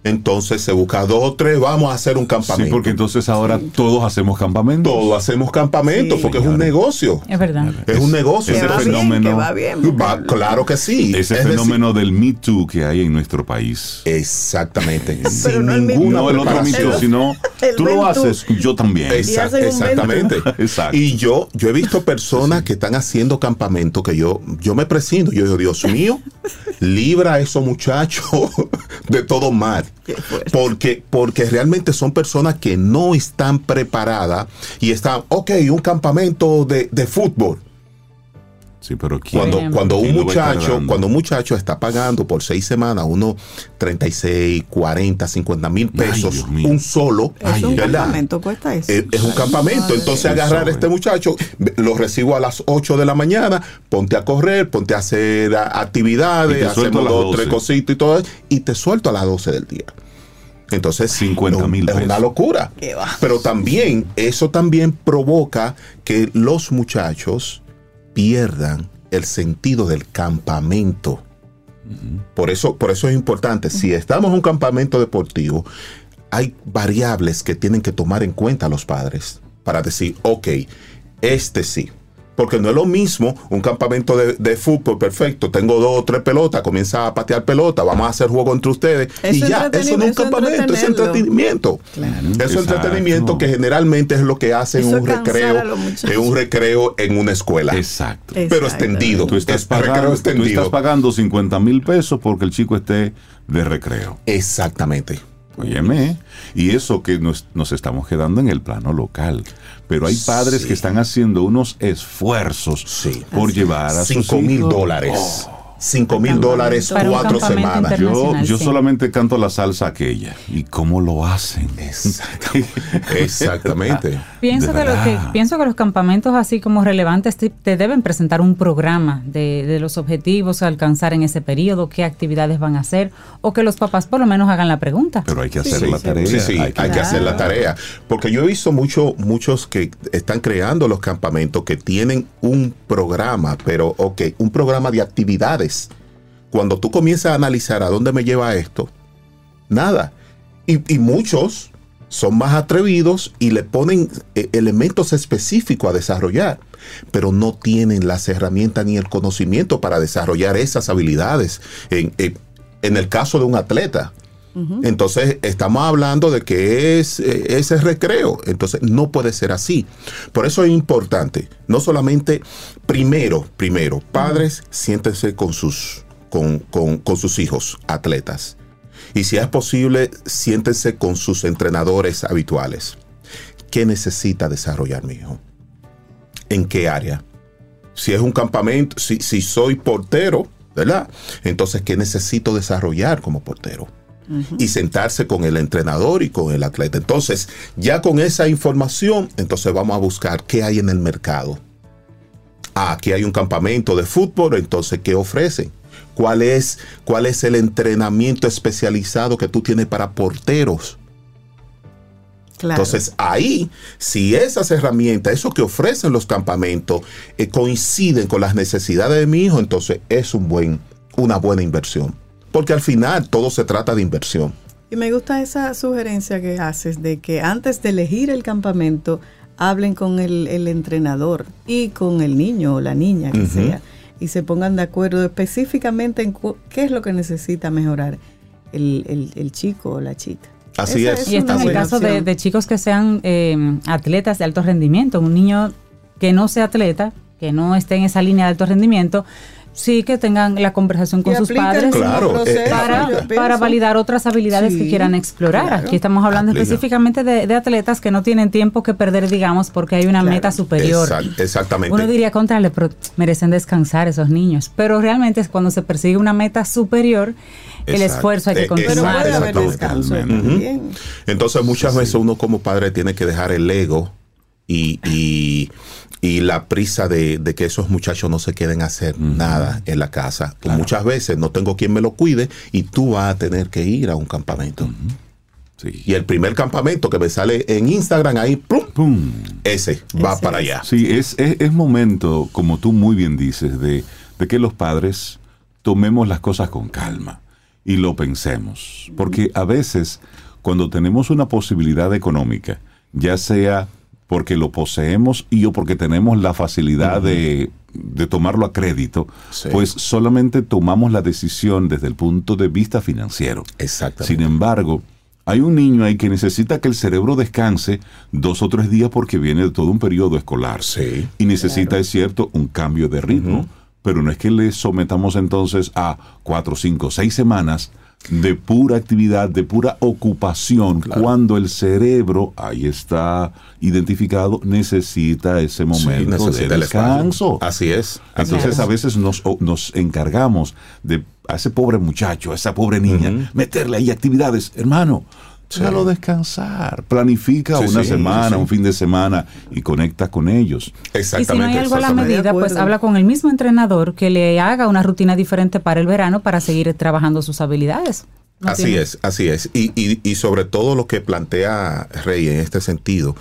entonces se busca dos o tres, vamos a hacer un Sí, campamento. porque entonces ahora todos hacemos campamentos. Todos hacemos campamentos Sí. porque es un negocio. Es verdad. Es un negocio. ese va bien, fenómeno- que va bien. Va- claro que sí. Ese Es decir, fenómeno del Me Too que hay en nuestro país. Exactamente. Pero sin no el ninguna no el otro Me. Too, sino El tú lo haces, yo también. Exact- exactamente. Exacto. Y yo, yo he visto personas que están haciendo campamento que yo, yo me presento. Yo digo, Dios mío, libra a esos muchachos de todo mal. Porque, porque realmente son personas que no están preparadas y están, ok, un campamento de, de fútbol. Sí, pero ¿quién- Cuando, Ejemplo. cuando un muchacho, cuando un muchacho está pagando por seis semanas unos 36, 40, 50 mil pesos, un solo, Es un campamento, cuesta eso. Es, es un campamento. Entonces agarrar a este muchacho, lo recibo a las 8 de la mañana, ponte a correr, ponte a hacer actividades, hacemos dos, 12. tres cositas y todo, eso, y te suelto a las 12 del día. Entonces, 50 es un- mil es una locura. Pero también, eso también provoca que los muchachos pierdan el sentido del campamento. Por eso, por eso es importante. Si estamos en un campamento deportivo, hay variables que tienen que tomar en cuenta los padres para decir, ok, este sí. Porque no es lo mismo un campamento de, de fútbol perfecto. Tengo dos o tres pelotas, comienza a patear pelota, vamos a hacer juego entre ustedes. Eso y ya, eso no es un eso campamento, es entretenimiento. Claro. Es entretenimiento que generalmente es lo que hacen Eso un recreo, en un recreo en una escuela. Exacto. Pero extendido. Tú estás, Es recreo pagando, tú extendido. estás pagando 50 mil pesos porque el chico esté de recreo. Exactamente. Óyeme, y eso que nos, nos estamos quedando en el plano local. Pero hay padres Sí. que están haciendo unos esfuerzos Sí. por llevar a sus Cinco mil dólares. Oh, 5 mil dólares cuatro semanas. Yo, yo sí. solamente canto la salsa aquella. ¿Y cómo lo hacen? Exactamente. Pienso que, lo que, pienso que los campamentos así como relevantes te, te deben presentar un programa de, de los objetivos a alcanzar en ese periodo, qué actividades van a hacer, o que los papás por lo menos hagan la pregunta. Pero hay que hacer Sí, la tarea. Sí, sí, hay que, hacer la tarea. Porque yo he visto mucho, muchos que están creando los campamentos que tienen un programa, pero ok, un programa de actividades. Cuando tú comienzas a analizar a dónde me lleva esto, nada. Y, muchos son más atrevidos y le ponen eh, elementos específicos a desarrollar, pero no tienen las herramientas ni el conocimiento para desarrollar esas habilidades. En el caso de un atleta, entonces estamos hablando de que es eh, ese recreo. Entonces no puede ser así. Por eso es importante, no solamente primero, primero, padres, siéntense con sus, con, con- con sus hijos, atletas. Y si es posible, siéntense con sus entrenadores habituales. ¿Qué necesita desarrollar mi hijo? ¿En qué área? Si es un campamento, si, si soy portero, ¿verdad? Entonces, ¿qué necesito desarrollar como portero? Y sentarse con el entrenador y con el atleta. Entonces, ya con esa información, entonces vamos a buscar qué hay en el mercado. Ah, aquí hay un campamento de fútbol, entonces, ¿qué ofrecen? ¿Cuál es, ¿Cuál es el entrenamiento especializado que tú tienes para porteros? Claro. Entonces ahí, si esas herramientas, eso que ofrecen los campamentos, eh, coinciden con las necesidades de mi hijo, entonces es un buen, una buena inversión. Porque al final todo se trata de inversión. Y me gusta esa sugerencia que haces de que antes de elegir el campamento, hablen con el, el entrenador y con el niño o la niña que sea y se pongan de acuerdo específicamente en cu- qué es lo que necesita mejorar el, el- el chico o la chica. Así Esa es. Y esto una en el caso de, chicos que sean eh, atletas de alto rendimiento. Un niño que no sea atleta, que no esté en esa línea de alto rendimiento, sí que tengan la conversación con Y sus padres Claro, eh, para, validar otras habilidades que quieran explorar. claro. Aquí estamos hablando Aplica. específicamente de, de atletas que no tienen tiempo que perder, digamos, porque hay una Claro. meta superior. Exact- exactamente. Uno diría, contra, le pro- merecen descansar esos niños. Pero realmente es cuando se persigue una meta superior, el Exacto. esfuerzo hay que Eh, Pero continuar. descanso. Entonces muchas veces uno como padre tiene que dejar el ego y, y- y la prisa de, de que esos muchachos no se queden a hacer nada en la casa. Muchas veces no tengo quien me lo cuide y tú vas a tener que ir a un campamento. Sí. Y el primer campamento que me sale en Instagram ahí, ¡plum! Pum. ese va Ese para es. allá. Sí, es, es, es momento, como tú muy bien dices, de, de que los padres tomemos las cosas con calma y lo pensemos. Porque a veces, cuando tenemos una posibilidad económica, ya sea porque lo poseemos y o porque tenemos la facilidad de, de tomarlo a crédito, Sí. pues solamente tomamos la decisión desde el punto de vista financiero. Exactamente. Sin embargo, hay un niño ahí que necesita que el cerebro descanse dos o tres días porque viene de todo un periodo escolar. Sí. Y necesita, es cierto, un cambio de ritmo. Pero no es que le sometamos entonces a cuatro, cinco, seis semanas de pura actividad, de pura ocupación, cuando el cerebro, ahí está identificado, necesita ese Sí, momento necesita de descanso. Así es. así Entonces es. a veces nos, nos encargamos de a ese pobre muchacho, a esa pobre niña, meterle ahí actividades. Hermano, déjalo descansar. Planifica Sí, una sí, semana, sí, sí. un fin de semana y conecta con ellos. Y si no hay Exactamente. algo a la exactamente. medida, pues habla con el mismo entrenador que le haga una rutina diferente para el verano para seguir trabajando sus habilidades. No Así tiene- es, así es. Y, y- y sobre todo lo que plantea Rey en este sentido,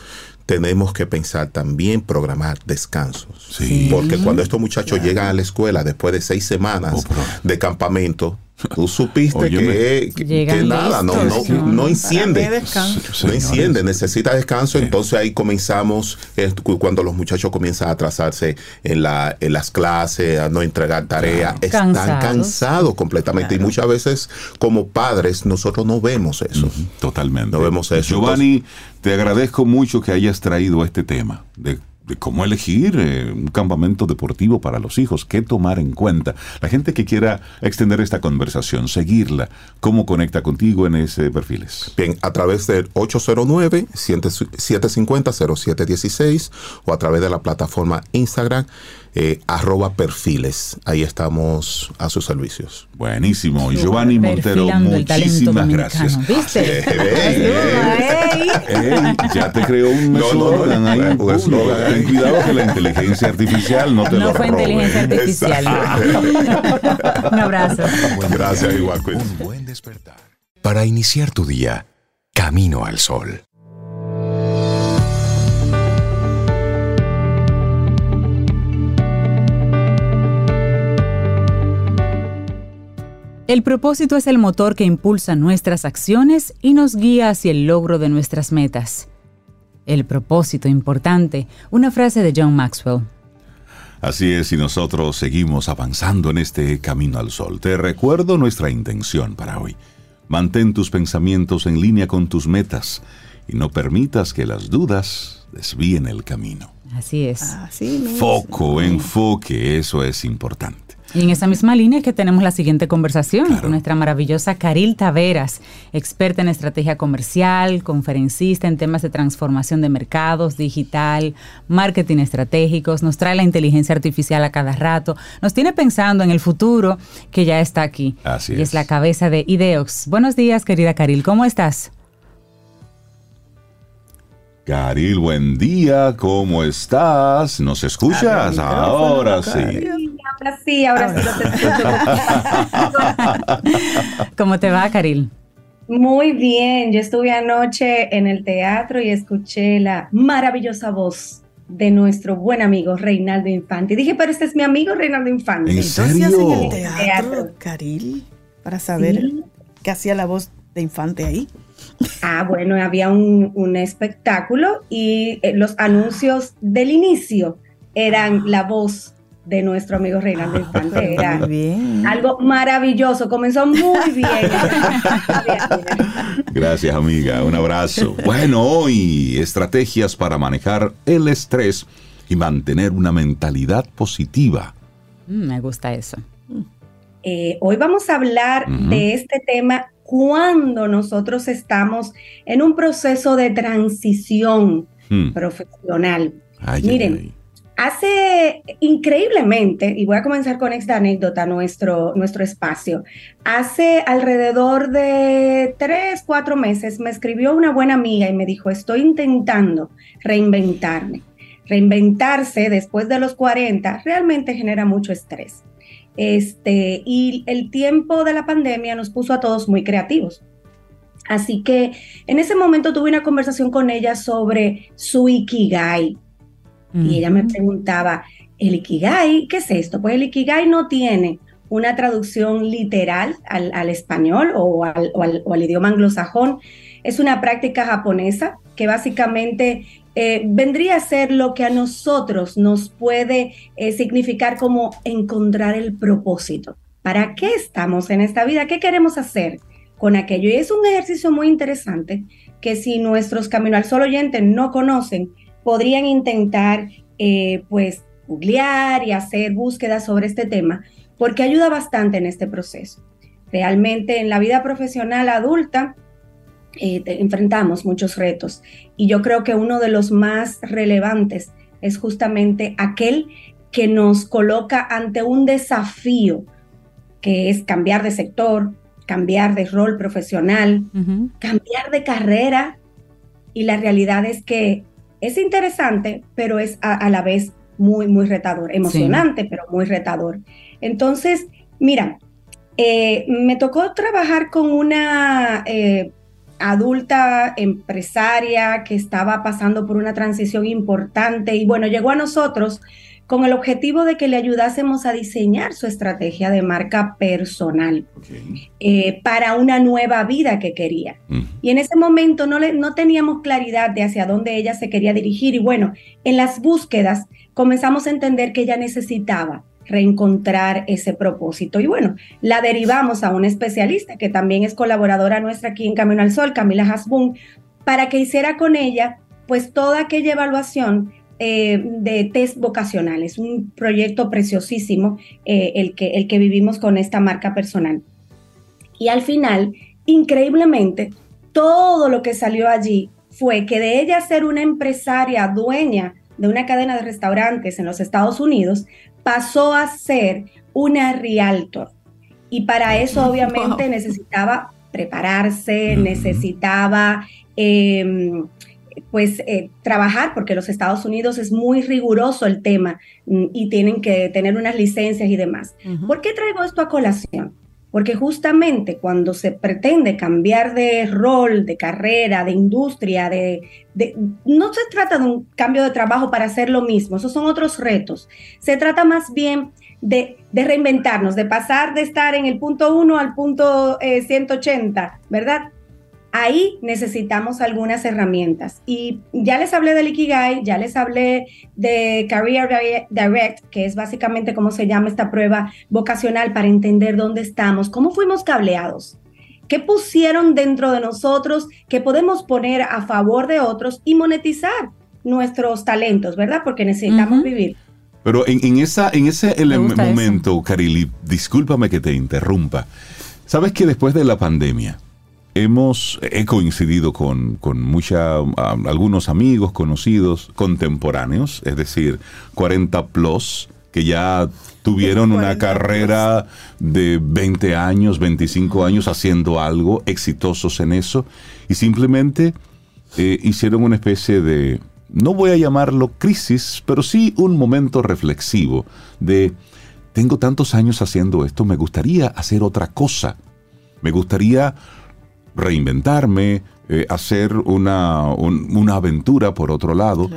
tenemos que pensar también programar descansos. Sí. Porque cuando estos muchachos llegan a la escuela después de seis semanas Oh, de campamento, tú supiste que, que- nada, no, no, ¿no? enciende. No enciende, necesita descanso, entonces ahí comenzamos eh, cu- cuando los muchachos comienzan a atrasarse en, la, en las clases, a no entregar tareas, están Cansados. cansados completamente y muchas veces como padres nosotros no vemos eso. Totalmente. No vemos eso, Giovanni, te agradezco mucho que hayas traído este tema de cómo elegir eh, un campamento deportivo para los hijos, qué tomar en cuenta. La gente que quiera extender esta conversación, seguirla, ¿cómo conecta contigo en ese perfiles? Bien, a través del 809-750-0716 o a través de la plataforma Instagram eh, arroba perfiles. Ahí estamos a sus servicios. Buenísimo. Y Giovanni Montero, muchísimas gracias. ¿Viste? Ey, ey, ya te creó un No, no, ahí. un ahí. Ten cuidado que la inteligencia artificial no te No lo fue robe. inteligencia artificial. Un abrazo. Gracias, igual. Un buen despertar. Para iniciar tu día, camino al sol. El propósito es el motor que impulsa nuestras acciones y nos guía hacia el logro de nuestras metas. El propósito importante, una frase de John Maxwell. Así es, y nosotros seguimos avanzando en este camino al sol. Te recuerdo nuestra intención para hoy. Mantén tus pensamientos en línea con tus metas y no permitas que las dudas desvíen el camino. Así es. Así mismo. Foco, enfoque, eso es importante. Y en esa misma línea es que tenemos la siguiente conversación Claro. con nuestra maravillosa Caril Taveras, experta en estrategia comercial, conferencista en temas de transformación de mercados, digital, marketing estratégicos, nos trae la inteligencia artificial a cada rato, nos tiene pensando en el futuro que ya está aquí. Así y es es. la cabeza de Ideox. Buenos días, querida Caril, ¿cómo estás? Caril, buen día, ¿cómo estás? ¿Nos escuchas? Ahora sí. Ahora sí, ahora sí los escucho. ¿Cómo te va, Caril? Muy bien, yo estuve anoche en el teatro y escuché la maravillosa voz de nuestro buen amigo Reinaldo Infante. Y dije, pero este es mi amigo Reinaldo Infante. ¿En Entonces serio? hacen el Teatro. teatro, Caril, para saber Sí. qué hacía la voz de Infante ahí. Ah, bueno, había un, un espectáculo y eh, los anuncios del inicio eran la voz de nuestro amigo Reinaldo Infante. Era Muy bien. algo maravilloso, comenzó muy bien. Gracias, amiga. Un abrazo. Bueno, hoy estrategias para manejar el estrés y mantener una mentalidad positiva. Mm, me gusta eso. Eh, hoy vamos a hablar de este tema cuando nosotros estamos en un proceso de transición Hmm. profesional. Ay, ay, Miren, ay. Hace increíblemente, y voy a comenzar con esta anécdota, nuestro, nuestro espacio. Hace alrededor de tres, cuatro meses me escribió una buena amiga y me dijo, estoy intentando reinventarme. Reinventarse después de los 40 realmente genera mucho estrés. Este, y el tiempo de la pandemia nos puso a todos muy creativos. Así que en ese momento tuve una conversación con ella sobre su ikigai. Y ella me preguntaba, ¿el Ikigai? ¿Qué es esto? Pues el Ikigai no tiene una traducción literal al, al español o al, o al- o al idioma anglosajón. Es una práctica japonesa que básicamente eh, vendría a ser lo que a nosotros nos puede eh, significar como encontrar el propósito. ¿Para qué estamos en esta vida? ¿Qué queremos hacer con aquello? Y es un ejercicio muy interesante que si nuestros Camino al Sol oyentes no conocen, podrían intentar eh, pues googlear y hacer búsquedas sobre este tema porque ayuda bastante en este proceso. Realmente en la vida profesional adulta eh, te- enfrentamos muchos retos y yo creo que uno de los más relevantes es justamente aquel que nos coloca ante un desafío que es cambiar de sector, cambiar de rol profesional, cambiar de carrera y la realidad es que es interesante, pero es a, a la vez muy, muy retador, emocionante, pero muy retador. Entonces, mira, eh, me tocó trabajar con una eh, adulta empresaria que estaba pasando por una transición importante y bueno, llegó a nosotros con el objetivo de que le ayudásemos a diseñar su estrategia de marca personal Ok. eh, para una nueva vida que quería. Mm. Y en ese momento no, le, no teníamos claridad de hacia dónde ella se quería dirigir. Y bueno, en las búsquedas comenzamos a entender que ella necesitaba reencontrar ese propósito. Y bueno, la derivamos a una especialista que también es colaboradora nuestra aquí en Camino al Sol, Camila Hasbun, para que hiciera con ella pues toda aquella evaluación eh, de test vocacionales, un proyecto preciosísimo eh, el, que, el que vivimos con esta marca personal. Y al final, increíblemente, todo lo que salió allí fue que de ella ser una empresaria dueña de una cadena de restaurantes en los Estados Unidos, pasó a ser una realtor. Y para eso obviamente necesitaba prepararse, necesitaba em, pues eh, trabajar, porque los Estados Unidos es muy riguroso el tema mm, y tienen que tener unas licencias y demás. ¿Por qué traigo esto a colación? Porque justamente cuando se pretende cambiar de rol, de carrera, de industria, de, no se trata de un cambio de trabajo para hacer lo mismo, esos son otros retos. Se trata más bien de, reinventarnos, de pasar de estar en el punto 1 al punto 180, eh, ¿verdad? Ahí necesitamos algunas herramientas. Y ya les hablé del Ikigai, ya les hablé de Career Direct, que es básicamente cómo se llama esta prueba vocacional para entender dónde estamos, cómo fuimos cableados. ¿Qué pusieron dentro de nosotros que podemos poner a favor de otros y monetizar nuestros talentos, verdad? Porque necesitamos vivir. Pero en, esa, en ese momento, Karili, discúlpame que te interrumpa. Sabes que después de la pandemia, hemos, he coincidido con, con mucha, algunos amigos, conocidos, contemporáneos, es decir, 40 plus, que ya tuvieron una carrera de 20 años, 25 años haciendo algo, exitosos en eso, y simplemente eh, hicieron una especie de, no voy a llamarlo crisis, pero sí un momento reflexivo de, tengo tantos años haciendo esto, me gustaría hacer otra cosa, me gustaría reinventarme, eh, hacer una, una, aventura por otro lado.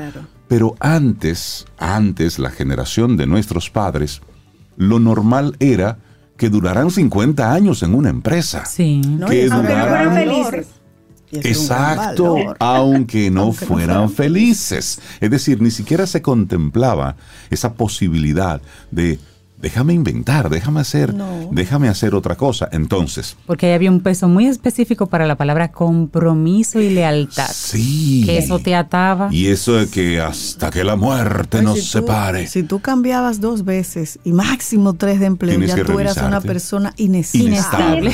Pero antes, antes, la generación de nuestros padres, lo normal era que duraran 50 años en una empresa. Sí. que duraran... felices. Exacto, aunque no fueran felices. Es decir, ni siquiera se contemplaba esa posibilidad de déjame inventar, déjame hacer, déjame hacer otra cosa. Entonces. Porque ahí había un peso muy específico para la palabra compromiso y lealtad. Sí. Que eso te ataba. Y eso de que hasta que la muerte nos separe. Si tú cambiabas dos veces y máximo tres de empleo, ya tú eras una persona inestable.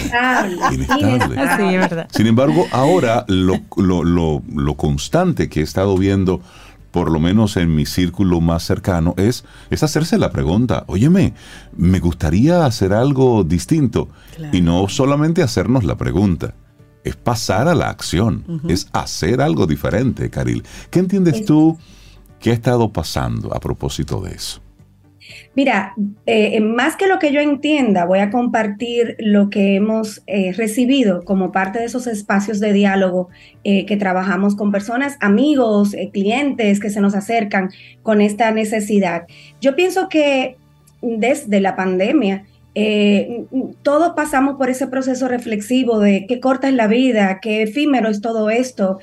Inestable. verdad. Sin embargo, ahora lo, lo, lo, lo constante que he estado viendo por lo menos en mi círculo más cercano, es, es hacerse la pregunta, óyeme, me gustaría hacer algo distinto. Y no solamente hacernos la pregunta, es pasar a la acción, es hacer algo diferente, Caril. ¿Qué entiendes tú que ha estado pasando a propósito de eso? Mira, eh, más que lo que yo entienda, voy a compartir lo que hemos eh, recibido como parte de esos espacios de diálogo eh, que trabajamos con personas, amigos, clientes que se nos acercan con esta necesidad. Yo pienso que desde la pandemia, todos pasamos por ese proceso reflexivo de qué corta es la vida, qué efímero es todo esto.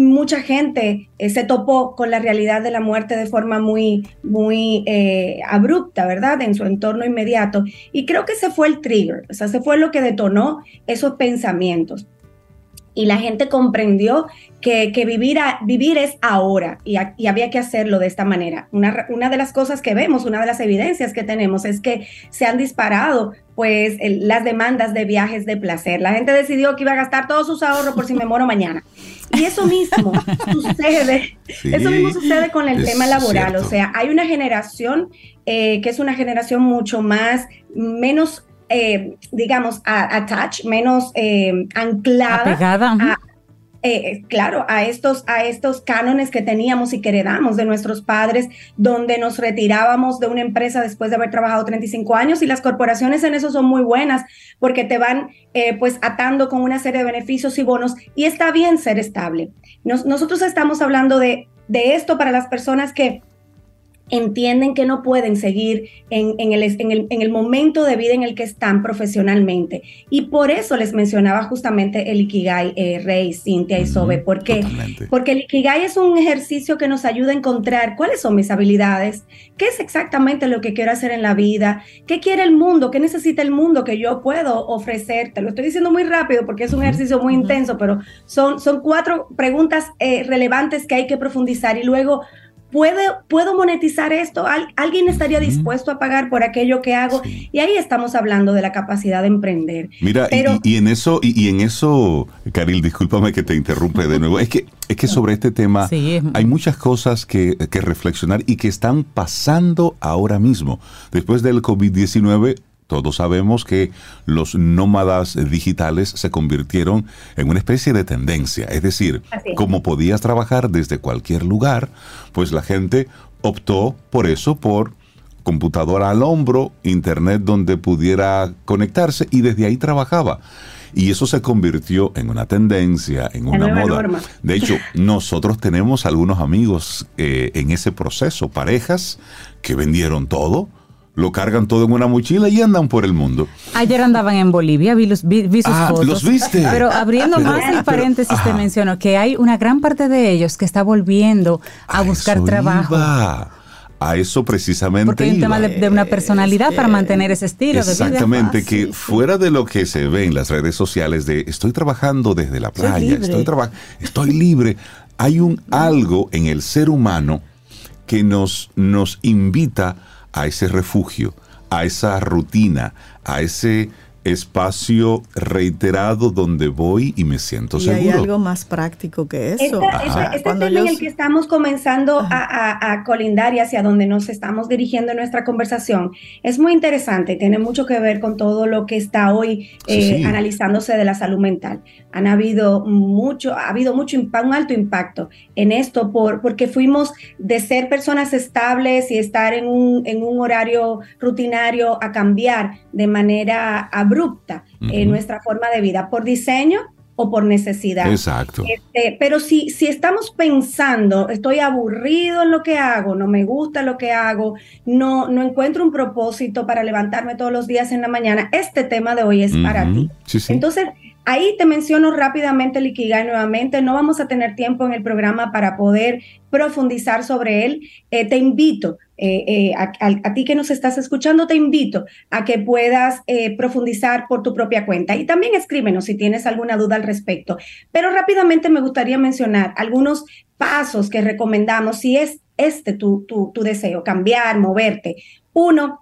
Mucha gente eh, se topó con la realidad de la muerte de forma muy, muy eh, abrupta, ¿verdad? En su entorno inmediato. Y creo que ese fue el trigger, o sea, ese fue lo que detonó esos pensamientos. Y la gente comprendió que, vivir, vivir es ahora y, había que hacerlo de esta manera. Una, una, de las cosas que vemos, una de las evidencias que tenemos es que se han disparado pues las demandas de viajes de placer. La gente decidió que iba a gastar todos sus ahorros por si me muero mañana. Y eso mismo sucede, eso mismo sucede con el tema laboral. O sea, hay una generación eh, que es una generación mucho más, menos, eh, digamos, attached, menos eh, anclada. Apegada. A, eh, claro, a estos, a estos cánones que teníamos y que heredamos de nuestros padres, donde nos retirábamos de una empresa después de haber trabajado 35 años y las corporaciones en eso son muy buenas porque te van eh, pues atando con una serie de beneficios y bonos y está bien ser estable. nosotros estamos hablando de, de esto para las personas que entienden que no pueden seguir en, el, en, el, momento de vida en el que están profesionalmente. Y por eso les mencionaba justamente el Ikigai, eh, Rey, Cintia y Sobe. ¿Por qué? Porque el Ikigai es un ejercicio que nos ayuda a encontrar cuáles son mis habilidades, qué es exactamente lo que quiero hacer en la vida, qué quiere el mundo, qué necesita el mundo que yo puedo ofrecerte. Lo estoy diciendo muy rápido porque es un ejercicio muy intenso, pero son, son cuatro preguntas eh, relevantes que hay que profundizar y luego ¿Puedo, monetizar esto? ¿Alguien estaría dispuesto a pagar por aquello que hago? Y ahí estamos hablando de la capacidad de emprender. Mira, y, en eso, y, en eso, Caril, discúlpame que te interrumpe de nuevo. Es que, es que sobre este tema hay muchas cosas que, que reflexionar y que están pasando ahora mismo. Después del COVID-19, todos sabemos que los nómadas digitales se convirtieron en una especie de tendencia. Es decir, como podías trabajar desde cualquier lugar, pues la gente optó por eso, por computadora al hombro, internet donde pudiera conectarse y desde ahí trabajaba. Y eso se convirtió en una tendencia, en una moda. De hecho, nosotros tenemos algunos amigos eh, en ese proceso, parejas que vendieron todo, lo cargan todo en una mochila y andan por el mundo. Ayer andaban en Bolivia, vi, los, vi, sus ah, fotos. ¿Los viste? Pero abriendo más el paréntesis, te menciono que hay una gran parte de ellos que está volviendo a, buscar trabajo. A eso precisamente. Porque hay un tema de, una personalidad para mantener ese estilo de vida. Exactamente, que fuera de lo que se ve en las redes sociales de estoy trabajando desde la playa, estoy, estoy libre, hay un algo en el ser humano que nos, nos invita a ese refugio, a esa rutina, a ese espacio reiterado donde voy y me siento y seguro. Hay algo más práctico que eso. este, este tema en el que estamos comenzando a, colindar y hacia donde nos estamos dirigiendo en nuestra conversación es muy interesante, tiene mucho que ver con todo lo que está hoy eh, analizándose de la salud mental. Han habido mucho, ha habido mucho un alto impacto en esto por, porque fuimos de ser personas estables y estar en un, en un horario rutinario a cambiar de manera abrupta en nuestra forma de vida por diseño o por necesidad. Exacto. Este, pero si, si estamos pensando, estoy aburrido en lo que hago, no me gusta lo que hago, no, no encuentro un propósito para levantarme todos los días en la mañana, este tema de hoy es para ti. Entonces, Ahí te menciono rápidamente el Ikigai nuevamente. No vamos a tener tiempo en el programa para poder profundizar sobre él. Eh, te invito, eh, eh, a, ti que nos estás escuchando, te invito a que puedas profundizar por tu propia cuenta. Y también escríbenos si tienes alguna duda al respecto. Pero rápidamente me gustaría mencionar algunos pasos que recomendamos si es este tu, tu, tu deseo, cambiar, moverte. Uno,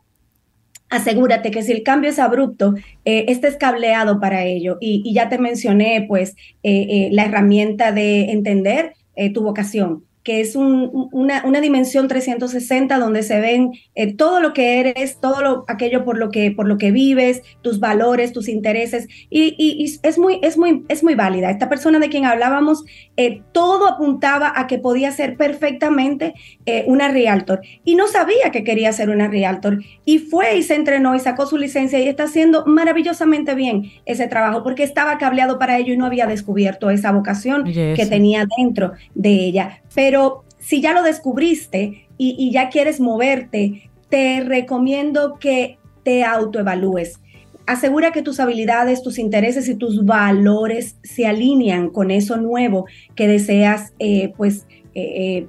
asegúrate que si el cambio es abrupto, eh, estés cableado para ello. Y, ya te mencioné, pues, eh, eh, la herramienta de entender tu vocación que es una, dimensión 360 donde se ven eh, todo lo que eres, todo lo, aquello por lo, que, por lo que vives, tus valores, tus intereses, y, es, muy, es, muy, es muy válida. Esta persona de quien hablábamos, eh, todo apuntaba a que podía ser perfectamente eh, una realtor, y no sabía que quería ser una realtor, y fue y se entrenó y sacó su licencia y está haciendo maravillosamente bien ese trabajo, porque estaba cableado para ello y no había descubierto esa vocación que tenía dentro de ella. Pero si ya lo descubriste y, ya quieres moverte, te recomiendo que te autoevalúes. Asegura que tus habilidades, tus intereses y tus valores se alinean con eso nuevo que deseas eh, pues, eh, eh,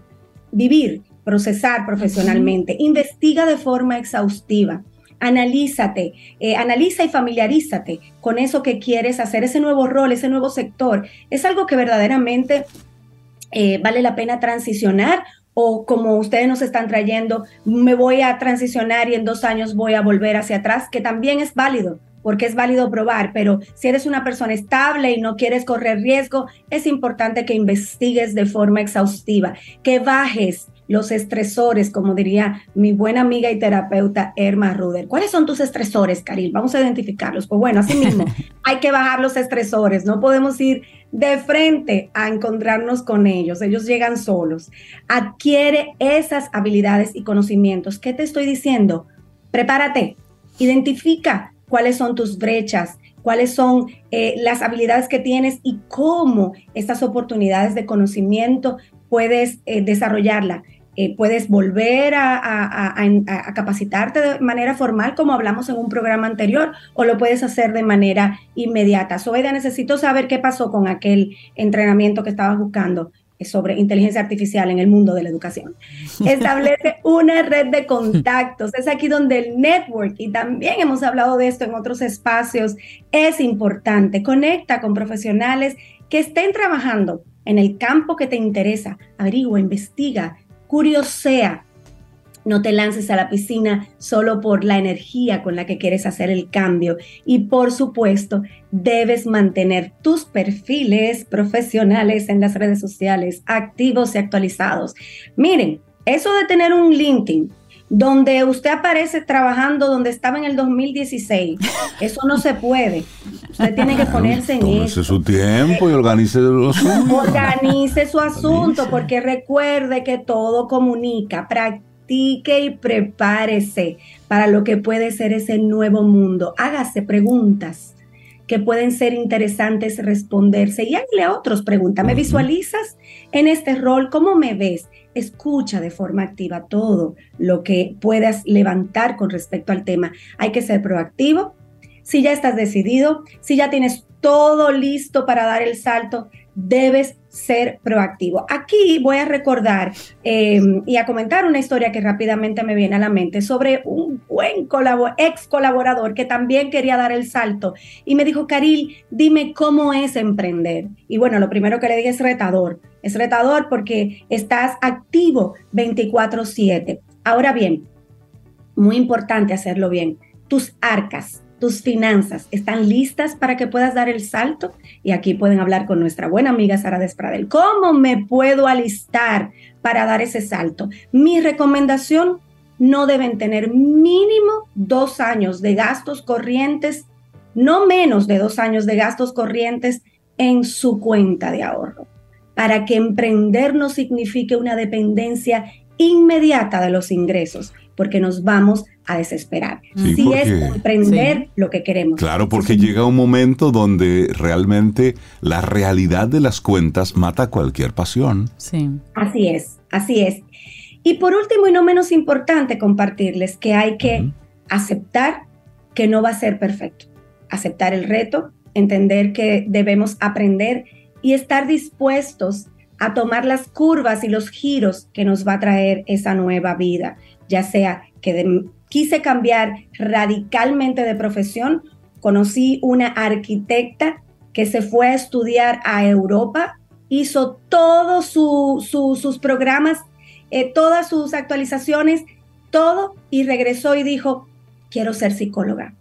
vivir, procesar profesionalmente. Investiga de forma exhaustiva analízate, analiza y familiarízate con eso que quieres hacer, ese nuevo rol, ese nuevo sector. Es algo que verdaderamente eh, vale la pena transicionar o como ustedes nos están trayendo, me voy a transicionar y en dos años voy a volver hacia atrás, que también es válido, porque es válido probar, pero si eres una persona estable y no quieres correr riesgo, es importante que investigues de forma exhaustiva, que bajes los estresores, como diría mi buena amiga y terapeuta Erma Ruder. ¿Cuáles son tus estresores, Caril? Vamos a identificarlos. Pues bueno, así mismo, hay que bajar los estresores, no podemos ir de frente a encontrarnos con ellos, ellos llegan solos. Adquiere esas habilidades y conocimientos. ¿Qué te estoy diciendo? Prepárate, identifica cuáles son tus brechas, cuáles son eh, las habilidades que tienes y cómo estas oportunidades de conocimiento puedes eh, desarrollarla. Eh, puedes volver a, a, capacitarte de manera formal, como hablamos en un programa anterior, o lo puedes hacer de manera inmediata. Sobeida, necesito saber qué pasó con aquel entrenamiento que estabas buscando sobre inteligencia artificial en el mundo de la educación. Establece una red de contactos. Es aquí donde el network, y también hemos hablado de esto en otros espacios, es importante. Conecta con profesionales que estén trabajando en el campo que te interesa. Averigua, investiga, curiosea, no te lances a la piscina solo por la energía con la que quieres hacer el cambio. Y por supuesto, debes mantener tus perfiles profesionales en las redes sociales activos y actualizados. Miren, eso de tener un LinkedIn donde usted aparece trabajando donde estaba en el 2016. Eso no se puede. Usted tiene que ponerse en eso. su tiempo y organice su asunto. Organice su asunto porque recuerde que todo comunica, y prepárese para lo que puede ser ese nuevo mundo. Hágase preguntas que pueden ser interesantes responderse y hágale a otros preguntas. ¿Me visualizas en este rol? ¿Cómo me ves? Escucha de forma activa todo lo que puedas levantar con respecto al tema. Hay que ser proactivo. Si ya estás decidido, si ya tienes todo listo para dar el salto, debes ser proactivo. Aquí voy a recordar em, y a comentar una historia que rápidamente me viene a la mente sobre un buen ex colaborador que también quería dar el salto y me dijo, Caril, dime cómo es emprender. Y bueno, lo primero que le dije es retador. Es retador porque estás activo 24/7. Ahora bien, muy importante hacerlo bien. Tus arcas, tus finanzas están listas para que puedas dar el salto. Y aquí pueden hablar con nuestra buena amiga Sara Despradel. ¿Cómo me puedo alistar para dar ese salto? Mi recomendación, no deben tener mínimo dos años de gastos corrientes, no menos de dos años de gastos corrientes en su cuenta de ahorro, para que emprender no signifique una dependencia inmediata de los ingresos, porque nos vamos a desesperar. si es emprender lo que queremos. Claro, porque llega un momento donde realmente la realidad de las cuentas mata cualquier pasión. Sí. Así es, así es. Y por último y no menos importante compartirles que hay que aceptar que no va a ser perfecto. Aceptar el reto, entender que debemos aprender y estar dispuestos a tomar las curvas y los giros que nos va a traer esa nueva vida ya sea que quise cambiar radicalmente de profesión, conocí una arquitecta que se fue a estudiar a Europa, hizo todos sus programas, eh, todas sus actualizaciones, todo, y regresó y dijo, quiero ser psicóloga.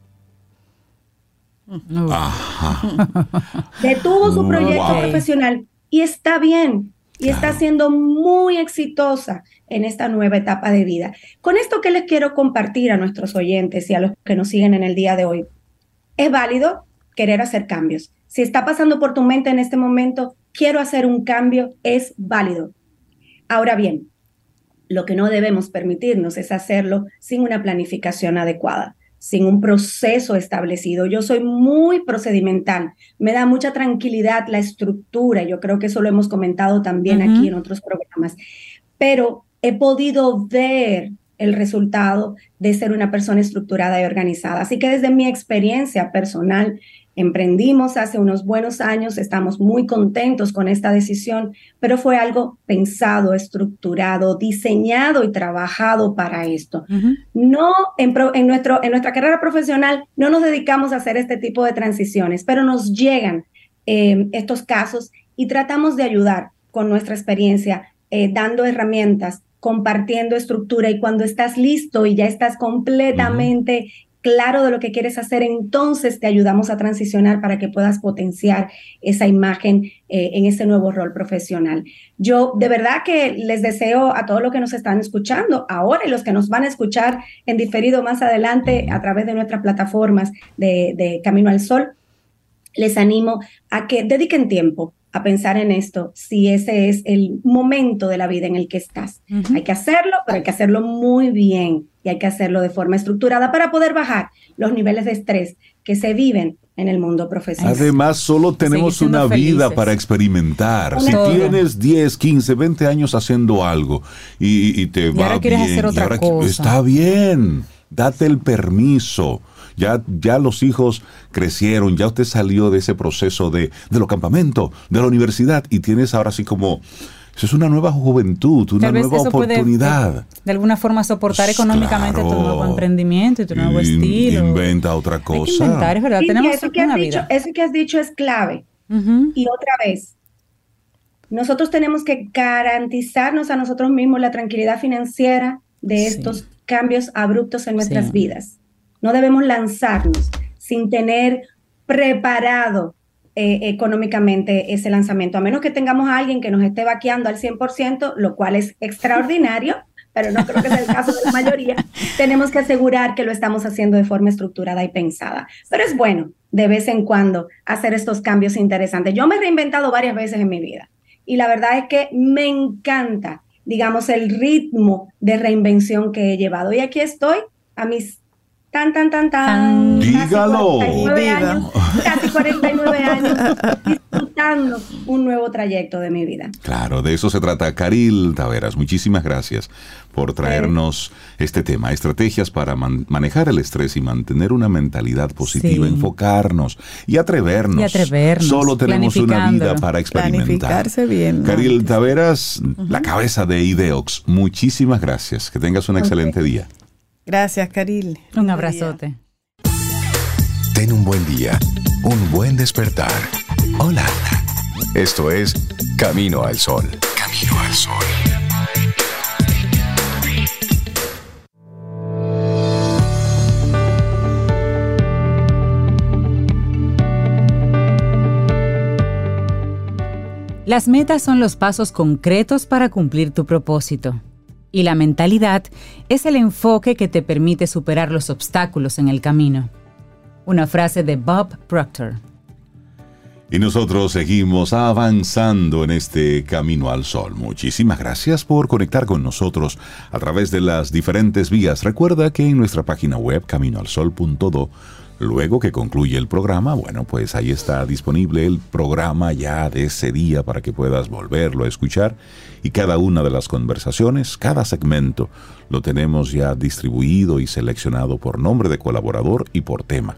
Detuvo su proyecto profesional y está bien, y está siendo muy exitosa en esta nueva etapa de vida. Con esto que les quiero compartir a nuestros oyentes y a los que nos siguen en el día de hoy, es válido querer hacer cambios. Si está pasando por tu mente en este momento, quiero hacer un cambio, es válido. Ahora bien, lo que no debemos permitirnos es hacerlo sin una planificación adecuada sin un proceso establecido. Yo soy muy procedimental, me da mucha tranquilidad la estructura, yo creo que eso lo hemos comentado también aquí en otros programas, pero he podido ver el resultado de ser una persona estructurada y organizada. Así que desde mi experiencia personal, Emprendimos hace unos buenos años, estamos muy contentos con esta decisión, pero fue algo pensado, estructurado, diseñado y trabajado para esto. No en, nuestro, en nuestra carrera profesional no nos dedicamos a hacer este tipo de transiciones, pero nos llegan eh, estos casos y tratamos de ayudar con nuestra experiencia, eh, dando herramientas, compartiendo estructura y cuando estás listo y ya estás completamente claro de lo que quieres hacer, entonces te ayudamos a transicionar para que puedas potenciar esa imagen eh, en ese nuevo rol profesional. Yo de verdad que les deseo a todos los que nos están escuchando ahora y los que nos van a escuchar en diferido más adelante a través de nuestras plataformas de, de Camino al Sol, les animo a que dediquen tiempo a pensar en esto si ese es el momento de la vida en el que estás. Hay que hacerlo, pero hay que hacerlo muy bien y hay que hacerlo de forma estructurada para poder bajar los niveles de estrés que se viven en el mundo profesional. Además, solo tenemos una vida para experimentar. Si Todo. tienes 10, 15, 20 años haciendo algo y, y te va ahora quieres bien, hacer y otra ahora cosa. está bien, date el permiso. Ya, ya los hijos crecieron, ya usted salió de ese proceso de, de los campamentos, de la universidad y tienes ahora así como, eso es una nueva juventud, una nueva puede, oportunidad. de, de alguna forma soportar Pues, económicamente tu claro. nuevo emprendimiento y tu nuevo In- estilo. Inventa otra Hay que cosa. inventar, es verdad. Sí, Tenemos eso, que has dicho, eso que has dicho es clave. Y otra vez, nosotros tenemos que garantizarnos a nosotros mismos la tranquilidad financiera de Sí. estos cambios abruptos en nuestras Sí. vidas. No debemos lanzarnos sin tener preparado eh, económicamente ese lanzamiento, a menos que tengamos a alguien que nos esté vaqueando al 100%, lo cual es extraordinario, pero no creo que sea el caso de la mayoría. Tenemos que asegurar que lo estamos haciendo de forma estructurada y pensada. Pero es bueno de vez en cuando hacer estos cambios interesantes. Yo me he reinventado varias veces en mi vida y la verdad es que me encanta, digamos, el ritmo de reinvención que he llevado. Y aquí estoy a mis tan, tan, tan, tan. Tan. casi Dígalo. 49 Diga. años, casi 49 años disfrutando un nuevo trayecto de mi vida. Claro, de eso se trata. Caril Taveras, muchísimas gracias por traernos este tema, estrategias para man- manejar el estrés y mantener una mentalidad positiva, Sí. enfocarnos y atrevernos. Y atrevernos, Solo tenemos una vida para experimentar. Bien. Caril. Taveras, la cabeza de Ideox, muchísimas gracias. Que tengas un excelente día. Gracias, Caril. Un abrazote. Ten un buen día, un buen despertar. Hola. Esto es Camino al Sol. Camino al Sol. Las metas son los pasos concretos para cumplir tu propósito. Y la mentalidad es el enfoque que te permite superar los obstáculos en el camino. Una frase de Bob Proctor. Y nosotros seguimos avanzando en este camino al sol. Muchísimas gracias por conectar con nosotros a través de las diferentes vías. Recuerda que en nuestra página web caminoalsol.do, luego que concluye el programa, bueno, pues ahí está disponible el programa ya de ese día para que puedas volverlo a escuchar. Y cada una de las conversaciones, cada segmento, lo tenemos ya distribuido y seleccionado por nombre de colaborador y por tema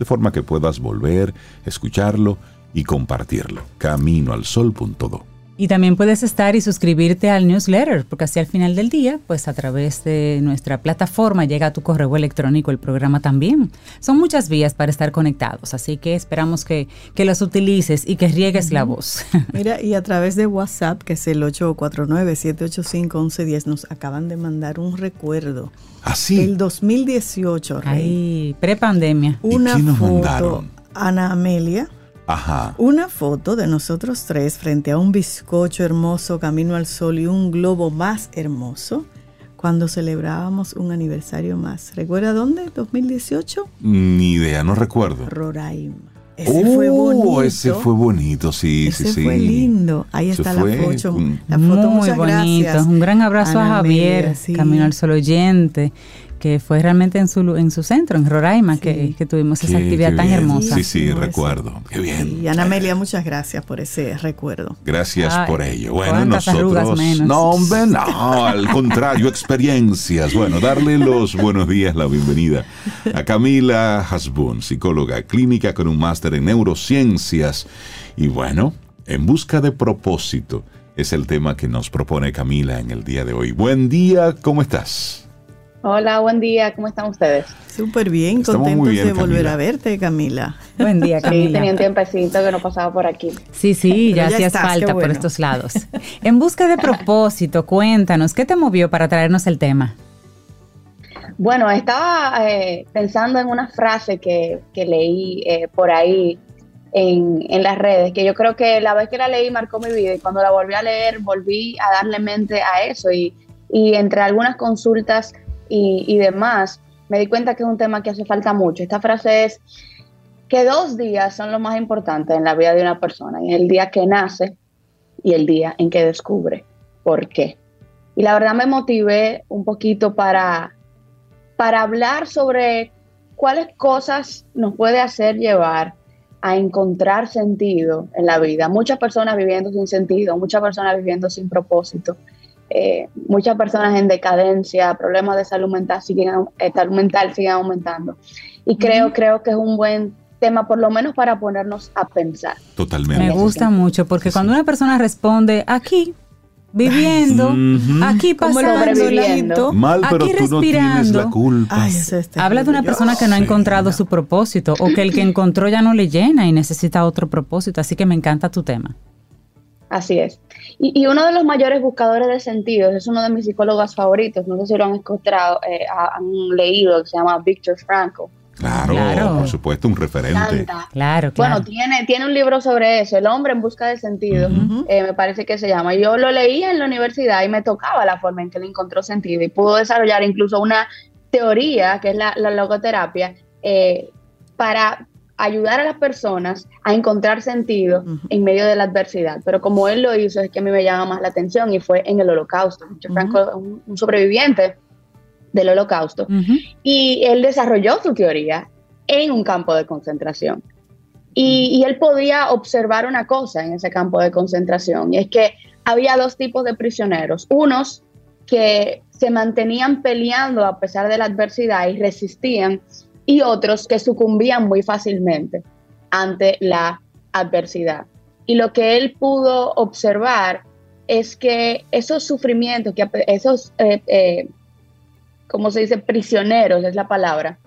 de forma que puedas volver, escucharlo y compartirlo. Caminoalsol.do. Y también puedes estar y suscribirte al newsletter, porque así al final del día, pues a través de nuestra plataforma llega a tu correo electrónico el programa también. Son muchas vías para estar conectados, así que esperamos que, que los utilices y que riegues la voz. Mira, y a través de WhatsApp, que es el 849-785-1110, nos acaban de mandar un recuerdo. Así. El 2018, Rey. Ay, prepandemia. ¿Y Una foto, mandaron? Ana Amelia, Ajá. una foto de nosotros tres frente a un bizcocho hermoso, camino al sol y un globo más hermoso cuando celebrábamos un aniversario más. ¿Recuerda dónde? ¿2018? Ni idea, no recuerdo. Roraima. Ese fue Oh, bonito. ese fue bonito, sí, Ese sí, sí. fue lindo. Ahí está fue la foto. La foto, Muy gracias. Un gran abrazo Ana a Javier, sí. Camino al Sol oyente, que fue realmente en su, lu- en su centro, en Roraima, Sí. que, que tuvimos esa Qué- actividad qué tan hermosa. Sí, sí, recuerdo. Qué bien. Y Ana Amelia, muchas gracias por ese recuerdo. Gracias Ay, por ello. Bueno, nosotros. menos. No, hombre, no, al contrario, experiencias. Bueno, darle los buenos días, la bienvenida a Camila Hasbun, psicóloga clínica con un máster en neurociencias. Y bueno, en busca de propósito es el tema que nos propone Camila en el día de hoy. Buen día, ¿cómo estás? Hola, buen día, ¿cómo están ustedes? Súper bien, Estamos contentos muy bien, de volver Camila. a verte, Camila. Buen día, Sí, tenía un Camila. tiempecito que no pasaba por aquí. Sí, sí, ya hacías estás, falta por estos lados. En busca de propósito, cuéntanos, ¿qué te movió para traernos el tema? Bueno, estaba eh, pensando en una frase que, que leí eh, por ahí en, en las redes, que yo creo que la vez que la leí marcó mi vida y cuando la volví a leer volví a darle mente a eso y, y entre algunas consultas y, demás me di cuenta que es un tema que hace falta mucho. Esta frase es que dos días son lo más importante en la vida de una persona, y el día que nace y el día en que descubre por qué. Y la verdad me motivé un poquito para, para hablar sobre ¿cuáles cosas nos puede hacer llevar a encontrar sentido en la vida? Muchas personas viviendo sin sentido, muchas personas viviendo sin propósito. Eh, muchas personas en decadencia, problemas de salud mental siguen, eh, salud mental siguen aumentando. Y creo, creo que es un buen tema, por lo menos para ponernos a pensar. Totalmente. Me gusta mucho porque cuando una persona responde aquí, viviendo, aquí pasando. Mal, pero aquí tú no tienes respirando. la culpa. Ay, Habla de una persona que no ha Sí, encontrado su propósito o que el que encontró ya no le llena y necesita otro propósito. Así que me encanta tu tema. Así es. Y, y uno de los mayores buscadores de sentidos es uno de mis psicólogos favoritos, no sé si lo han encontrado, eh, ha- han leído, que se llama Viktor Frankl. Claro, Claro. por supuesto, un referente. Claro, claro. Bueno, tiene, tiene un libro sobre eso, El hombre en busca de sentido, eh, me parece que se llama. Yo lo leía en la universidad y me tocaba la forma en que le encontró sentido y pudo desarrollar incluso una teoría, que es la, la logoterapia, eh, para ayudar a las personas a encontrar sentido en medio de la adversidad. Pero como él lo hizo, es que a mí me llama más la atención y fue en el holocausto. Es un, un sobreviviente del holocausto. Y él desarrolló su teoría en un campo de concentración. Y, y él podía observar una cosa en ese campo de concentración, y es que había dos tipos de prisioneros. Unos que se mantenían peleando a pesar de la adversidad y resistían, y otros que sucumbían muy fácilmente ante la adversidad. Y lo que él pudo observar es que esos sufrimientos, que esos eh, eh, como se dice, prisioneros es la palabra,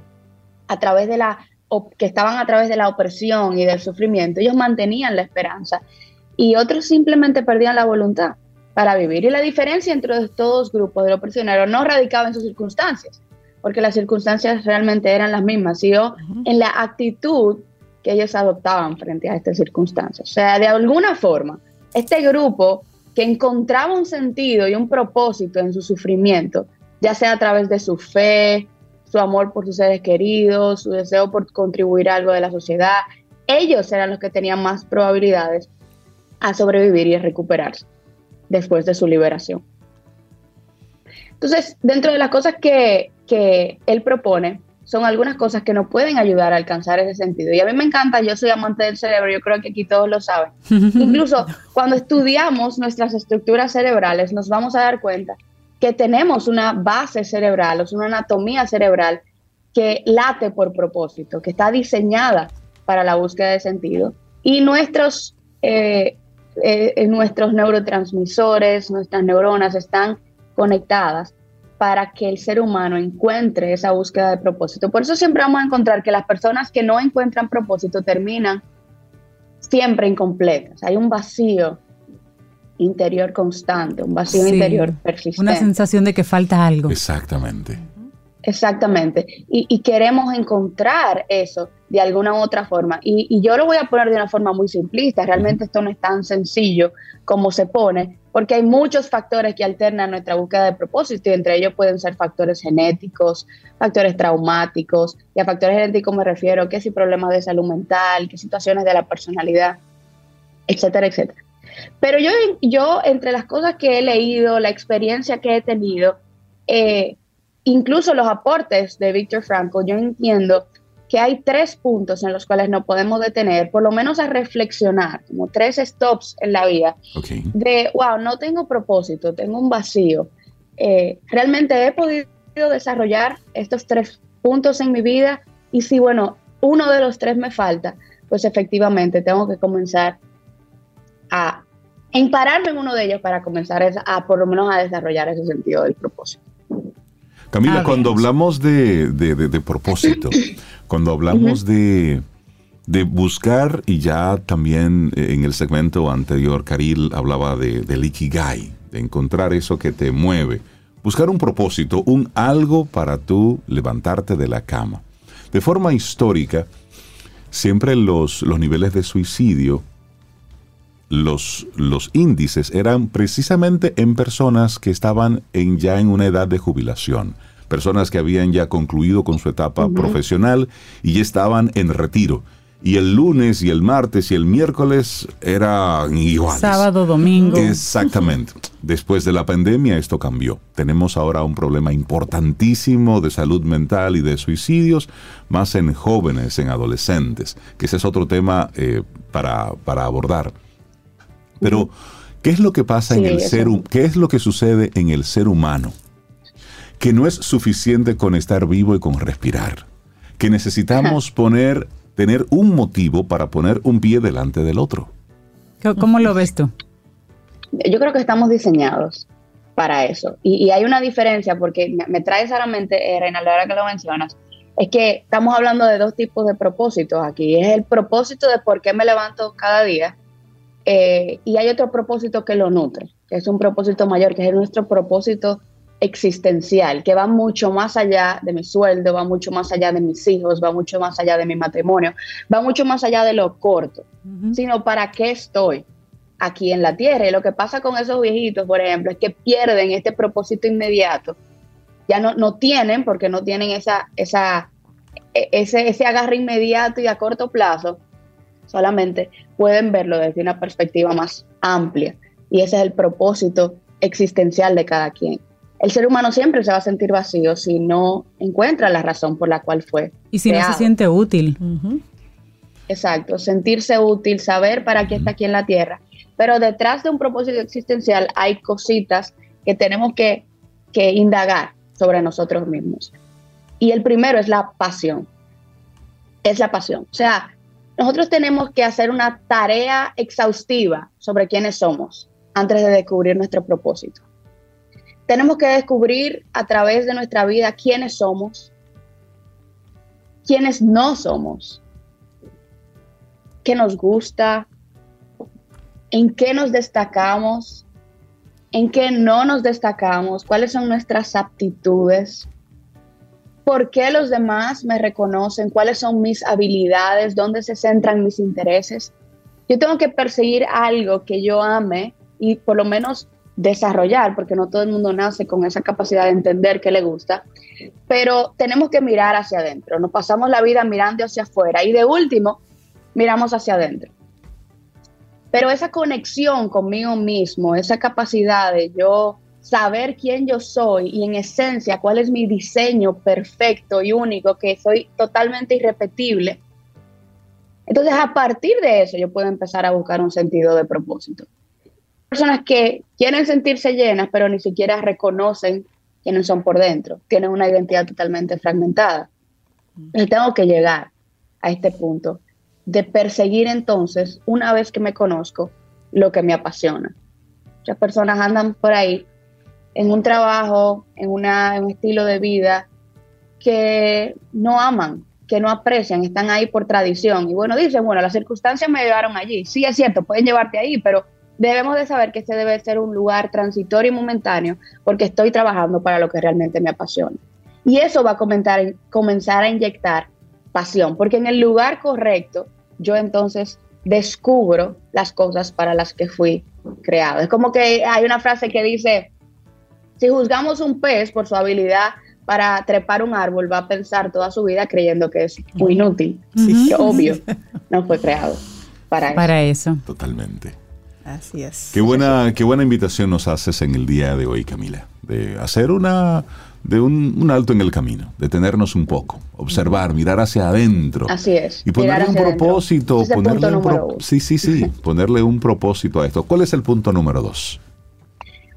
a través de la, que estaban a través de la opresión y del sufrimiento, ellos mantenían la esperanza y otros simplemente perdían la voluntad para vivir. Y la diferencia entre estos dos grupos de los prisioneros no radicaba en sus circunstancias, porque las circunstancias realmente eran las mismas, sino en la actitud que ellos adoptaban frente a estas circunstancias. O sea, de alguna forma, este grupo que encontraba un sentido y un propósito en su sufrimiento, ya sea a través de su fe, su amor por sus seres queridos, su deseo por contribuir a algo de la sociedad, ellos eran los que tenían más probabilidades a sobrevivir y a recuperarse después de su liberación. Entonces, dentro de las cosas que, que él propone, son algunas cosas que nos pueden ayudar a alcanzar ese sentido. Y a mí me encanta, yo soy amante del cerebro, yo creo que aquí todos lo saben. Incluso cuando estudiamos nuestras estructuras cerebrales, nos vamos a dar cuenta que tenemos una base cerebral, o sea, una anatomía cerebral que late por propósito, que está diseñada para la búsqueda de sentido. Y nuestros, eh, eh, nuestros neurotransmisores, nuestras neuronas están conectadas para que el ser humano encuentre esa búsqueda de propósito. Por eso siempre vamos a encontrar que las personas que no encuentran propósito terminan siempre incompletas. Hay un vacío interior constante, un vacío Sí, interior persistente. Una sensación de que falta algo. Exactamente. Exactamente. Y, y queremos encontrar eso de alguna u otra forma. Y, y yo lo voy a poner de una forma muy simplista. Realmente esto no es tan sencillo como se pone, porque hay muchos factores que alternan nuestra búsqueda de propósito y entre ellos pueden ser factores genéticos, factores traumáticos. Y a factores genéticos me refiero que si problemas de salud mental, que situaciones de la personalidad, etcétera, etcétera. Pero yo, yo entre las cosas que he leído, la experiencia que he tenido, eh, incluso los aportes de Viktor Frankl, yo entiendo que hay tres puntos en los cuales nos podemos detener, por lo menos a reflexionar, como tres stops en la vida, Ok. de, wow, no tengo propósito, tengo un vacío. Eh, realmente he podido desarrollar estos tres puntos en mi vida y si, bueno, uno de los tres me falta, pues efectivamente tengo que comenzar a empararme en uno de ellos para comenzar a por lo menos a desarrollar ese sentido del propósito. Camila, cuando hablamos de, de- de- de propósito, cuando hablamos de, de buscar, y ya también eh, en el segmento anterior, Karil hablaba de, del ikigai, de encontrar eso que te mueve, buscar un propósito, un algo para tú levantarte de la cama. De forma histórica, siempre los, los niveles de suicidio, los, los índices eran precisamente en personas que estaban en, ya en una edad de jubilación, personas que habían ya concluido con su etapa profesional y ya estaban en retiro. y el lunes y el martes y el miércoles eran iguales. Sábado, domingo. Exactamente. Después de la pandemia esto cambió. Tenemos ahora un problema importantísimo de salud mental y de suicidios, más en jóvenes, en adolescentes, que ese es otro tema eh, para, para abordar. Pero, ¿qué es lo que pasa en el eso. ser ¿Qué es lo que sucede en el ser humano? Que no es suficiente con estar vivo y con respirar. Que necesitamos poner, tener un motivo para poner un pie delante del otro. ¿Cómo- ¿Cómo lo ves tú? Yo creo que estamos diseñados para eso. Y, y hay una diferencia, porque me, me traes a la mente, eh, Reinaldo, ahora que lo mencionas, es que estamos hablando de dos tipos de propósitos aquí. Es el propósito de por qué me levanto cada día, eh, y hay otro propósito que lo nutre, que es un propósito mayor, que es nuestro propósito existencial, que va mucho más allá de mi sueldo, va mucho más allá de mis hijos, va mucho más allá de mi matrimonio, va mucho más allá de lo corto, sino para qué estoy aquí en la tierra. Y lo que pasa con esos viejitos, por ejemplo, es que pierden este propósito inmediato. Ya no, no tienen, porque no tienen esa, esa, e- ese, ese agarre inmediato y a corto plazo, solamente pueden verlo desde una perspectiva más amplia. Y ese es el propósito existencial de cada quien. El ser humano siempre se va a sentir vacío si no encuentra la razón por la cual fue. Y si no se siente útil. Exacto, sentirse útil, saber para qué está aquí en la tierra. Pero detrás de un propósito existencial hay cositas que tenemos que, que indagar sobre nosotros mismos. Y el primero es la pasión. Es la pasión. O sea, nosotros tenemos que hacer una tarea exhaustiva sobre quiénes somos antes de descubrir nuestro propósito. Tenemos que descubrir a través de nuestra vida quiénes somos, quiénes no somos, qué nos gusta, en qué nos destacamos, en qué no nos destacamos, cuáles son nuestras aptitudes, por qué los demás me reconocen, cuáles son mis habilidades, dónde se centran mis intereses. Yo tengo que perseguir algo que yo ame y por lo menos desarrollar, porque no todo el mundo nace con esa capacidad de entender qué le gusta, pero tenemos que mirar hacia adentro. Nos pasamos la vida mirando hacia afuera y de último, miramos hacia adentro. Pero esa conexión conmigo mismo, esa capacidad de yo saber quién yo soy y en esencia cuál es mi diseño perfecto y único, que soy totalmente irrepetible. Entonces, a partir de eso, yo puedo empezar a buscar un sentido de propósito. Personas que quieren sentirse llenas, pero ni siquiera reconocen quiénes son por dentro, tienen una identidad totalmente fragmentada. Y tengo que llegar a este punto de perseguir entonces, una vez que me conozco, lo que me apasiona. Muchas personas andan por ahí en un trabajo, en, una, un estilo de vida que no aman, que no aprecian, están ahí por tradición. Y bueno, dicen, bueno, las circunstancias me llevaron allí. Sí, es cierto, pueden llevarte ahí, pero debemos de saber que este debe ser un lugar transitorio y momentáneo porque estoy trabajando para lo que realmente me apasiona. Y eso va a comentar, comenzar a inyectar pasión, porque en el lugar correcto yo entonces descubro las cosas para las que fui creado. Es como que hay una frase que dice, si juzgamos un pez por su habilidad para trepar un árbol, va a pensar toda su vida creyendo que es muy inútil, que obvio no fue creado para eso. Para eso. Totalmente. Así es. Qué buena, qué buena invitación nos haces en el día de hoy, Camila, de hacer una, de un, un alto en el camino, detenernos un poco, observar, mirar hacia adentro. Así es. Y ponerle un propósito, ponerle un pro- sí, sí, sí, ponerle un propósito a esto. ¿Cuál es el punto número dos?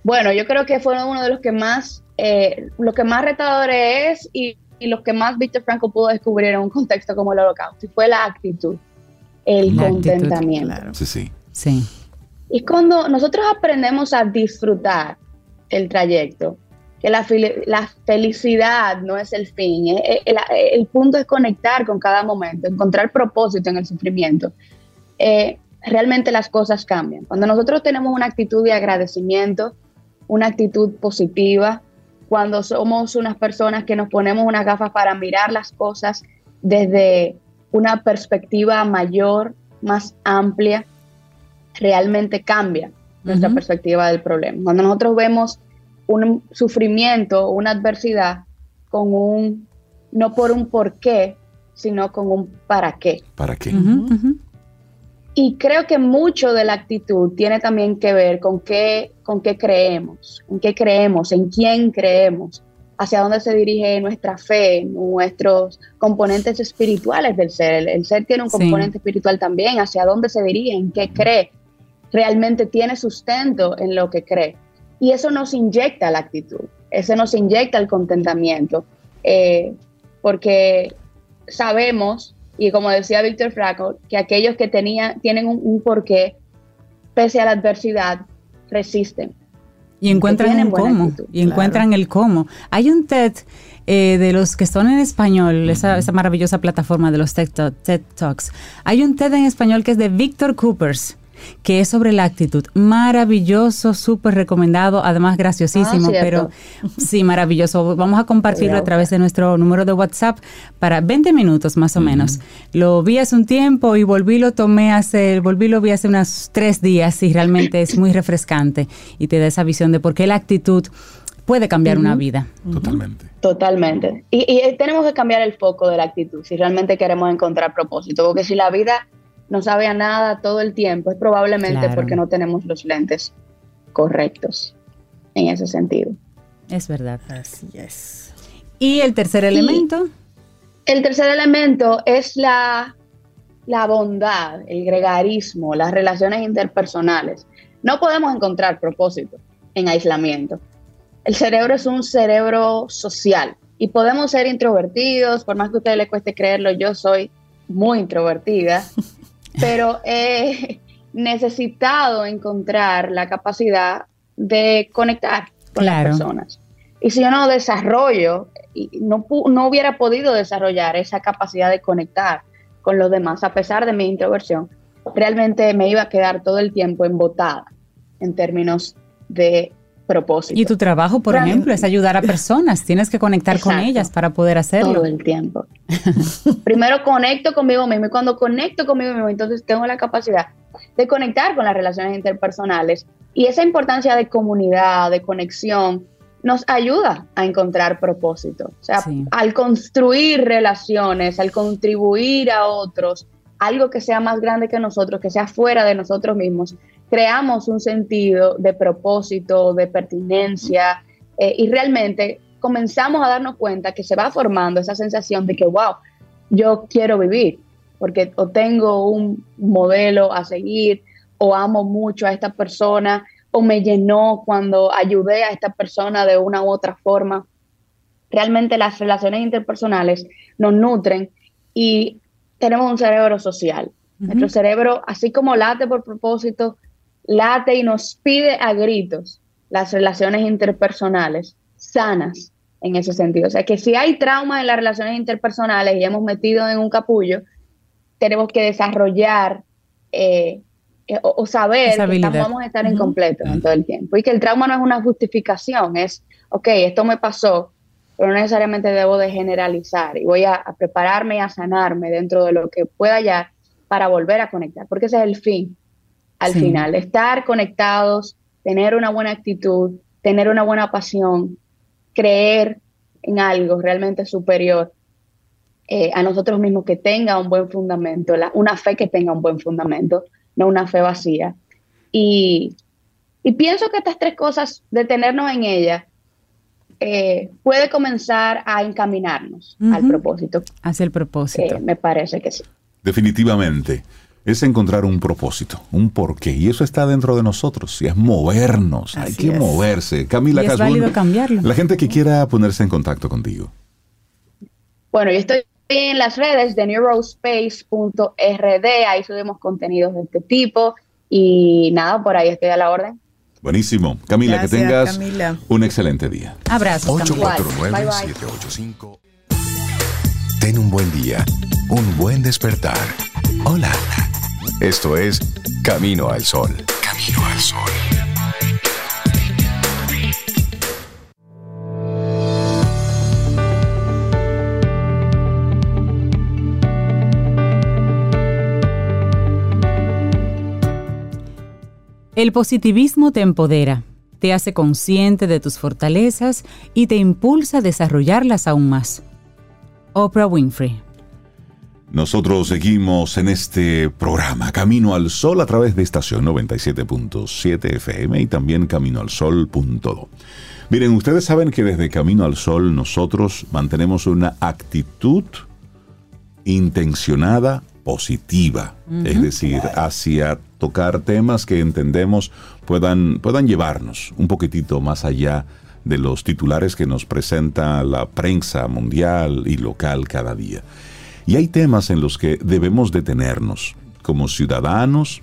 Bueno, yo creo que fue uno de los que más, eh, lo que más retadores es y, y los que más Víctor Franco pudo descubrir en un contexto como el holocausto, y fue la actitud, el La actitud, contentamiento. Claro. Sí, sí. Sí. Y cuando nosotros aprendemos a disfrutar el trayecto, que la, la felicidad no es el fin, eh, eh, el, el punto es conectar con cada momento, encontrar propósito en el sufrimiento, eh, realmente las cosas cambian. Cuando nosotros tenemos una actitud de agradecimiento, una actitud positiva, cuando somos unas personas que nos ponemos unas gafas para mirar las cosas desde una perspectiva mayor, más amplia, realmente cambia nuestra perspectiva del problema. Cuando nosotros vemos un sufrimiento, una adversidad, con un, no por un porqué, sino con un para qué. ¿Para qué? Y creo que mucho de la actitud tiene también que ver con qué, con qué creemos, en qué creemos, en quién creemos, hacia dónde se dirige nuestra fe, nuestros componentes espirituales del ser. El, el ser tiene un Sí. componente espiritual también, hacia dónde se dirige, en qué cree, realmente tiene sustento en lo que cree. Y eso nos inyecta la actitud, eso nos inyecta el contentamiento, eh, porque sabemos, y como decía Víctor Fraco, que aquellos que tenían, tienen un, un porqué, pese a la adversidad, resisten. Y encuentran buena cómo. actitud, y encuentran el cómo. Hay un TED eh, de los que son en español, esa, esa maravillosa plataforma de los TED, TED Talks. Hay un TED en español que es de Víctor Coopers, que es sobre la actitud. Maravilloso, súper recomendado, además graciosísimo, Ah, pero sí, maravilloso. Vamos a compartirlo a través de nuestro número de WhatsApp para 20 minutos más o menos. Lo vi hace un tiempo y volví, lo tomé hace, volví, lo vi hace unos tres días y realmente es muy refrescante y te da esa visión de por qué la actitud puede cambiar una vida. Totalmente. Totalmente. Y, y, tenemos que cambiar el foco de la actitud si realmente queremos encontrar propósito, porque si la vida no sabe a nada todo el tiempo, es probablemente Claro. porque no tenemos los lentes correctos en ese sentido. Es verdad. Así es. Y el tercer elemento, El tercer elemento es la, la bondad, el gregarismo, las relaciones interpersonales. No podemos encontrar propósito en aislamiento. El cerebro es un cerebro social y podemos ser introvertidos, por más que a ustedes les cueste creerlo, yo soy muy introvertida, pero he necesitado encontrar la capacidad de conectar con Claro. las personas. Y si yo no desarrollo, no, no hubiera podido desarrollar esa capacidad de conectar con los demás, a pesar de mi introversión, realmente me iba a quedar todo el tiempo embotada en términos de propósito. y tu trabajo, por Realmente. ejemplo, es ayudar a personas. Tienes que conectar con ellas para poder hacerlo. todo el tiempo. Primero conecto conmigo mismo y cuando conecto conmigo mismo, entonces tengo la capacidad de conectar con las relaciones interpersonales y esa importancia de comunidad, de conexión, nos ayuda a encontrar propósito. O sea, Sí. al construir relaciones, al contribuir a otros, algo que sea más grande que nosotros, que sea fuera de nosotros mismos, creamos un sentido de propósito, de pertinencia eh, y realmente comenzamos a darnos cuenta que se va formando esa sensación de que, wow, yo quiero vivir, porque o tengo un modelo a seguir, o amo mucho a esta persona, o me llenó cuando ayudé a esta persona de una u otra forma. Realmente las relaciones interpersonales nos nutren y tenemos un cerebro social. Nuestro cerebro, así como late por propósito, late y nos pide a gritos las relaciones interpersonales sanas en ese sentido. O sea, que si hay trauma en las relaciones interpersonales y hemos metido en un capullo, tenemos que desarrollar eh, eh, o, o saber Esa que estamos- vamos a estar incompletos en todo el tiempo. Y que el trauma no es una justificación, es, ok, esto me pasó, pero no necesariamente debo de generalizar y voy a, a prepararme y a sanarme dentro de lo que pueda hallar para volver a conectar, porque ese es el fin al Sí. final, estar conectados, tener una buena actitud, tener una buena pasión, creer en algo realmente superior eh, a nosotros mismos que tenga un buen fundamento, la- una fe que tenga un buen fundamento, no una fe vacía. Y, y pienso que estas tres cosas, detenernos en ellas, eh, puede comenzar a encaminarnos al propósito. Hacia el propósito. Eh, me parece que sí. Definitivamente. Es encontrar un propósito, un porqué. Y eso está dentro de nosotros. Y es movernos. Hay que es. moverse. Camila Y es Casbun, válido cambiarlo. La gente que quiera ponerse en contacto contigo. Bueno, yo estoy en las redes de neurospace.rd, ahí subimos contenidos de este tipo y nada, por ahí estoy a la orden. Buenísimo. Camila, Gracias, que tengas Camila. un excelente día. Abrazos. Camila. 849-785. Ten un buen día, un buen despertar. Hola. Esto es Camino al Sol. Camino al Sol. El positivismo te empodera, te hace consciente de tus fortalezas y te impulsa a desarrollarlas aún más. Oprah Winfrey. Nosotros seguimos en este programa Camino al Sol a través de estación 97.7 FM y también caminoalsol.do. Miren, ustedes saben que desde Camino al Sol nosotros mantenemos una actitud intencionada positiva, es decir, hacia tocar temas que entendemos puedan, puedan llevarnos un poquitito más allá de los titulares que nos presenta la prensa mundial y local cada día. Y hay temas en los que debemos detenernos, como ciudadanos,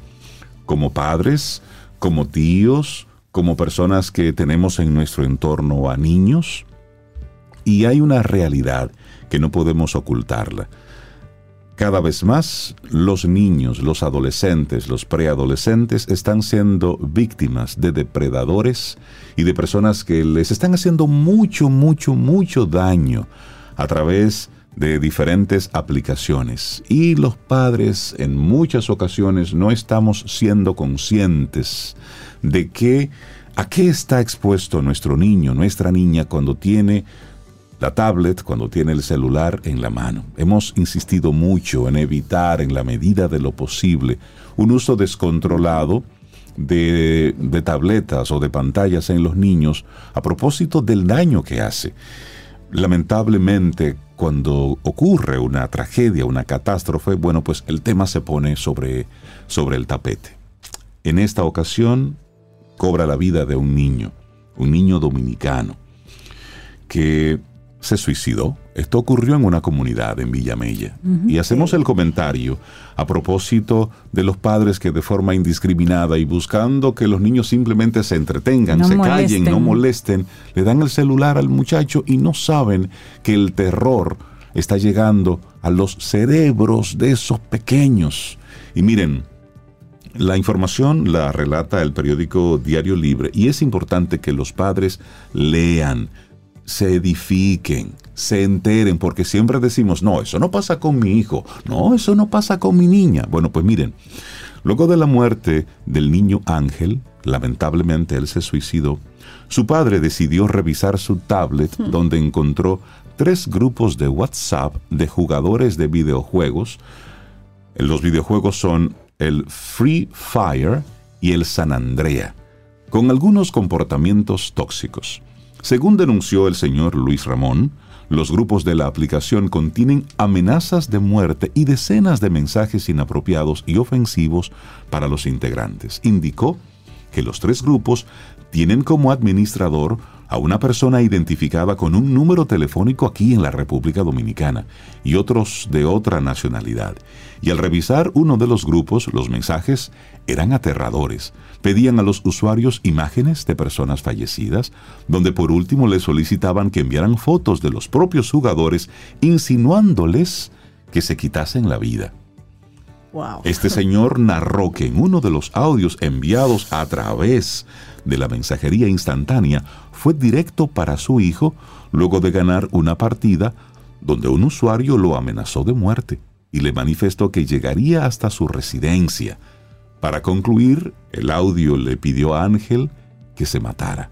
como padres, como tíos, como personas que tenemos en nuestro entorno a niños. Y hay una realidad que no podemos ocultarla. Cada vez más los niños, los adolescentes, los preadolescentes están siendo víctimas de depredadores y de personas que les están haciendo mucho, mucho, mucho daño a través de diferentes aplicaciones. Y los padres en muchas ocasiones no estamos siendo conscientes de que a qué está expuesto nuestro niño, nuestra niña cuando tiene la tablet cuando tiene el celular en la mano. Hemos insistido mucho en evitar en la medida de lo posible un uso descontrolado de, de, tabletas o de pantallas en los niños a propósito del daño que hace. Lamentablemente, cuando ocurre una tragedia, una catástrofe, bueno, pues el tema se pone sobre, sobre el tapete. En esta ocasión cobra la vida de un niño, un niño dominicano, que se suicidó. Esto ocurrió en una comunidad en Villamella. y hacemos el comentario a propósito de los padres que de forma indiscriminada y buscando que los niños simplemente se entretengan, se callen, no molesten, le dan el celular al muchacho y no saben que el terror está llegando a los cerebros de esos pequeños. Y miren, la información la relata el periódico Diario Libre y es importante que los padres lean, se edifiquen, se enteren, porque siempre decimos, no, eso no pasa con mi hijo, no, eso no pasa con mi niña. Bueno, pues miren, luego de la muerte del niño Ángel, lamentablemente él se suicidó, su padre decidió revisar su tablet hmm. donde encontró tres grupos de WhatsApp de jugadores de videojuegos. Los videojuegos son el Free Fire y el San Andrea, con algunos comportamientos tóxicos. Según denunció el señor Luis Ramón, los grupos de la aplicación contienen amenazas de muerte y decenas de mensajes inapropiados y ofensivos para los integrantes. Indicó que los tres grupos tienen como administrador a una persona identificada con un número telefónico aquí en la República Dominicana y otros de otra nacionalidad. Y al revisar uno de los grupos, los mensajes eran aterradores. Pedían a los usuarios imágenes de personas fallecidas, donde por último les solicitaban que enviaran fotos de los propios jugadores, insinuándoles que se quitasen la vida. Este señor narró que en uno de los audios enviados a través de la mensajería instantánea fue directo para su hijo luego de ganar una partida donde un usuario lo amenazó de muerte y le manifestó que llegaría hasta su residencia. Para concluir, el audio le pidió a Ángel que se matara.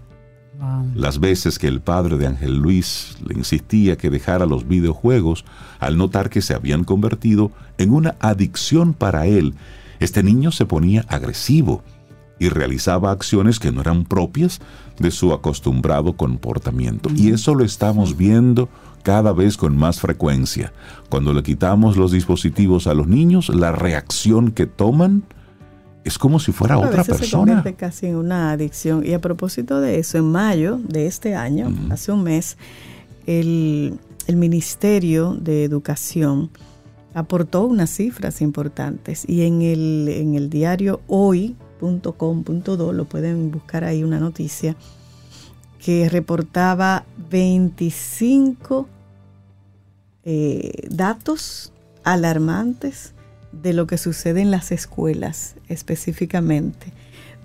Las veces que el padre de Ángel Luis le insistía que dejara los videojuegos, al notar que se habían convertido en una adicción para él, este niño se ponía agresivo y realizaba acciones que no eran propias de su acostumbrado comportamiento. Y eso lo estamos viendo cada vez con más frecuencia. Cuando le quitamos los dispositivos a los niños, la reacción que toman es como si fuera otra persona. Se convierte casi en una adicción. Y a propósito de eso, en mayo de este año, hace un mes, el, Ministerio de Educación aportó unas cifras importantes y en el, en el diario lo pueden buscar ahí una noticia que reportaba 25 eh, datos alarmantes de lo que sucede en las escuelas específicamente,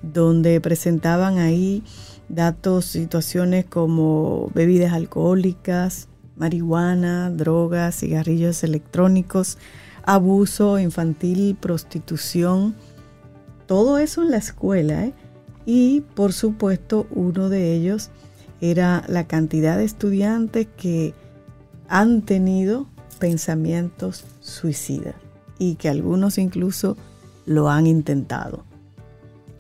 donde presentaban ahí datos, situaciones como bebidas alcohólicas, marihuana, drogas, cigarrillos electrónicos, abuso infantil, prostitución, todo eso en la escuela. ¿eh? Y por supuesto uno de ellos era la cantidad de estudiantes que han tenido pensamientos suicidas y que algunos incluso lo han intentado.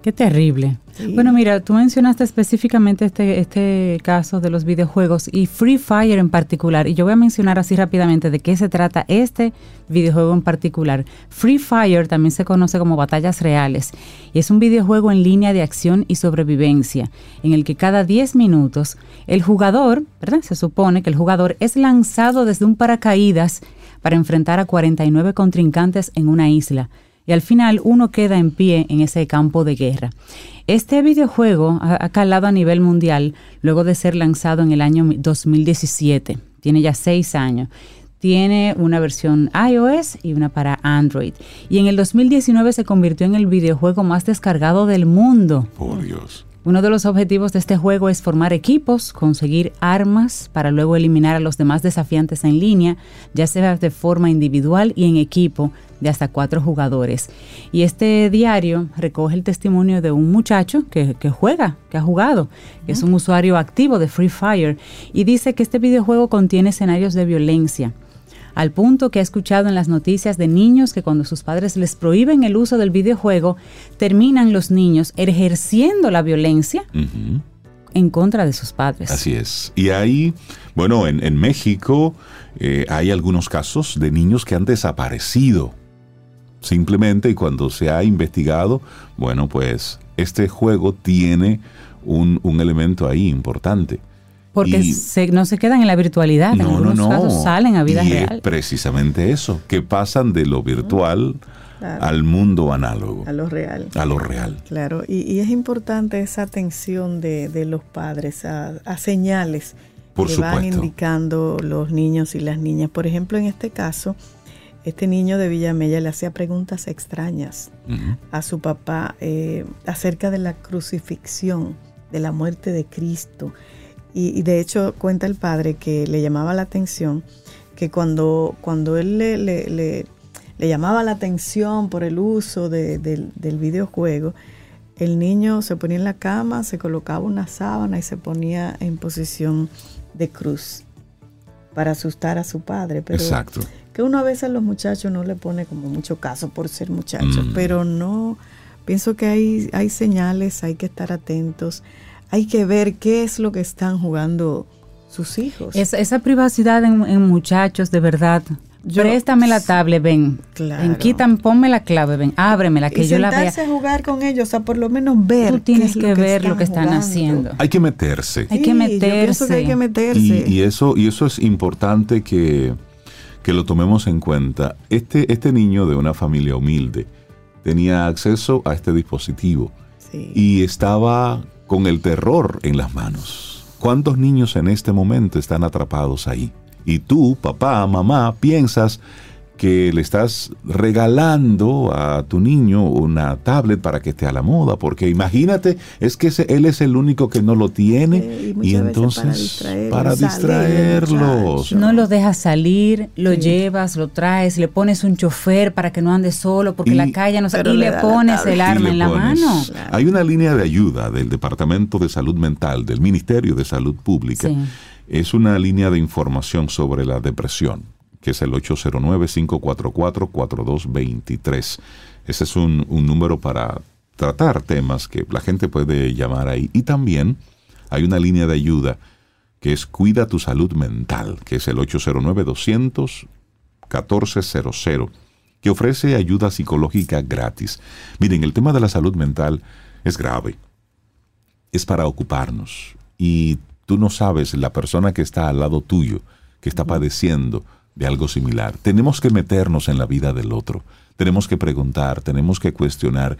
Qué terrible. Bueno, mira, tú mencionaste específicamente este, este caso de los videojuegos y Free Fire en particular. Y yo voy a mencionar así rápidamente de qué se trata este videojuego en particular. Free Fire también se conoce como Batallas Reales y es un videojuego en línea de acción y sobrevivencia en el que cada 10 minutos el jugador, ¿verdad? Se supone que el jugador es lanzado desde un paracaídas para enfrentar a 49 contrincantes en una isla y al final uno queda en pie en ese campo de guerra. Este videojuego ha, calado a nivel mundial luego de ser lanzado en el año 2017. Tiene ya seis años. Tiene una versión iOS y una para Android. Y en el 2019 se convirtió en el videojuego más descargado del mundo. Por Dios. Uno de los objetivos de este juego es formar equipos, conseguir armas para luego eliminar a los demás desafiantes en línea, ya sea de forma individual y en equipo de hasta cuatro jugadores. Y este diario recoge el testimonio de un muchacho que, juega, que ha jugado, que es un usuario activo de Free Fire, y dice que este videojuego contiene escenarios de violencia al punto que ha escuchado en las noticias de niños que cuando sus padres les prohíben el uso del videojuego, terminan los niños ejerciendo la violencia en contra de sus padres. Así es. Y ahí, bueno, en, México eh, hay algunos casos de niños que han desaparecido. Simplemente y cuando se ha investigado, bueno, pues este juego tiene un, un elemento ahí importante. Porque no se quedan en la virtualidad, en algunos casos salen a vida y real. Es precisamente eso, que pasan de lo virtual al mundo análogo. A lo real. A lo real. Claro, y, es importante esa atención de, los padres a, señales que van indicando los niños y las niñas. Por ejemplo, en este caso, este niño de Villamella le hacía preguntas extrañas a su papá eh, acerca de la crucifixión, de la muerte de Cristo. Y, de hecho cuenta el padre que le llamaba la atención que cuando, cuando él le, le, llamaba la atención por el uso del videojuego, el niño se ponía en la cama, se colocaba una sábana y se ponía en posición de cruz para asustar a su padre. Pero Exacto. Que uno a veces a los muchachos no le pone como mucho caso por ser muchachos, mm. pero no, pienso que hay, hay señales, hay que estar atentos hay que ver qué es lo que están jugando sus hijos. esa privacidad en, muchachos, de verdad. Préstame la tablet, ven. Claro. quitan, ponme la clave, ven, ábremela, que yo la vea. a jugar con ellos, o sea, por lo menos ver. Tú tienes que, ver lo que están haciendo. Hay que meterse. hay que meterse. hay que meterse. Y, eso, y eso es importante que, que lo tomemos en cuenta. Este, este niño de una familia humilde tenía acceso a este dispositivo y estaba con el terror en las manos. ¿Cuántos niños en este momento están atrapados ahí? Y tú, papá, mamá, piensas que le estás regalando a tu niño una tablet para que esté a la moda, porque imagínate, es que él es el único que no lo tiene y, entonces para, distraerlos. No lo dejas salir, lo llevas, lo traes, le pones un chofer para que no ande solo, porque la calle no y le pones el arma en la mano. Hay una línea de ayuda del Departamento de Salud Mental, del Ministerio de Salud Pública. Es una línea de información sobre la depresión que es el 809-544-4223. Ese es un, número para tratar temas que la gente puede llamar ahí. Y también hay una línea de ayuda que es Cuida tu Salud Mental, que es el 809-200-1400, que ofrece ayuda psicológica gratis. Miren, el tema de la salud mental es grave. Es para ocuparnos. Y tú no sabes la persona que está al lado tuyo, que está padeciendo de algo similar. Tenemos que meternos en la vida del otro, tenemos que preguntar, tenemos que cuestionar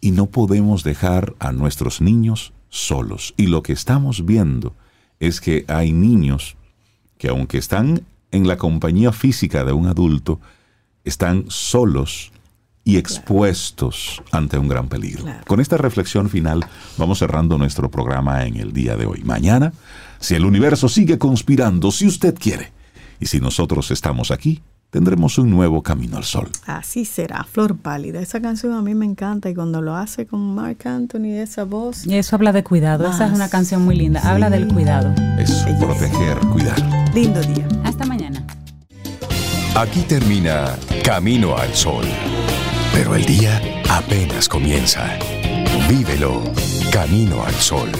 y no podemos dejar a nuestros niños solos. Y lo que estamos viendo es que hay niños que aunque están en la compañía física de un adulto, están solos y expuestos ante un gran peligro. Con esta reflexión final vamos cerrando nuestro programa en el día de hoy. Mañana, si el universo sigue conspirando, si usted quiere, y si nosotros estamos aquí, tendremos un nuevo camino al sol. Así será, Flor Pálida. Esa canción a mí me encanta y cuando lo hace con Mark Anthony, esa voz. Y eso habla de cuidado. Esa es una canción muy linda. Habla del cuidado. Es proteger, cuidar. Lindo día. Hasta mañana. Aquí termina Camino al Sol. Pero el día apenas comienza. Vívelo Camino al Sol.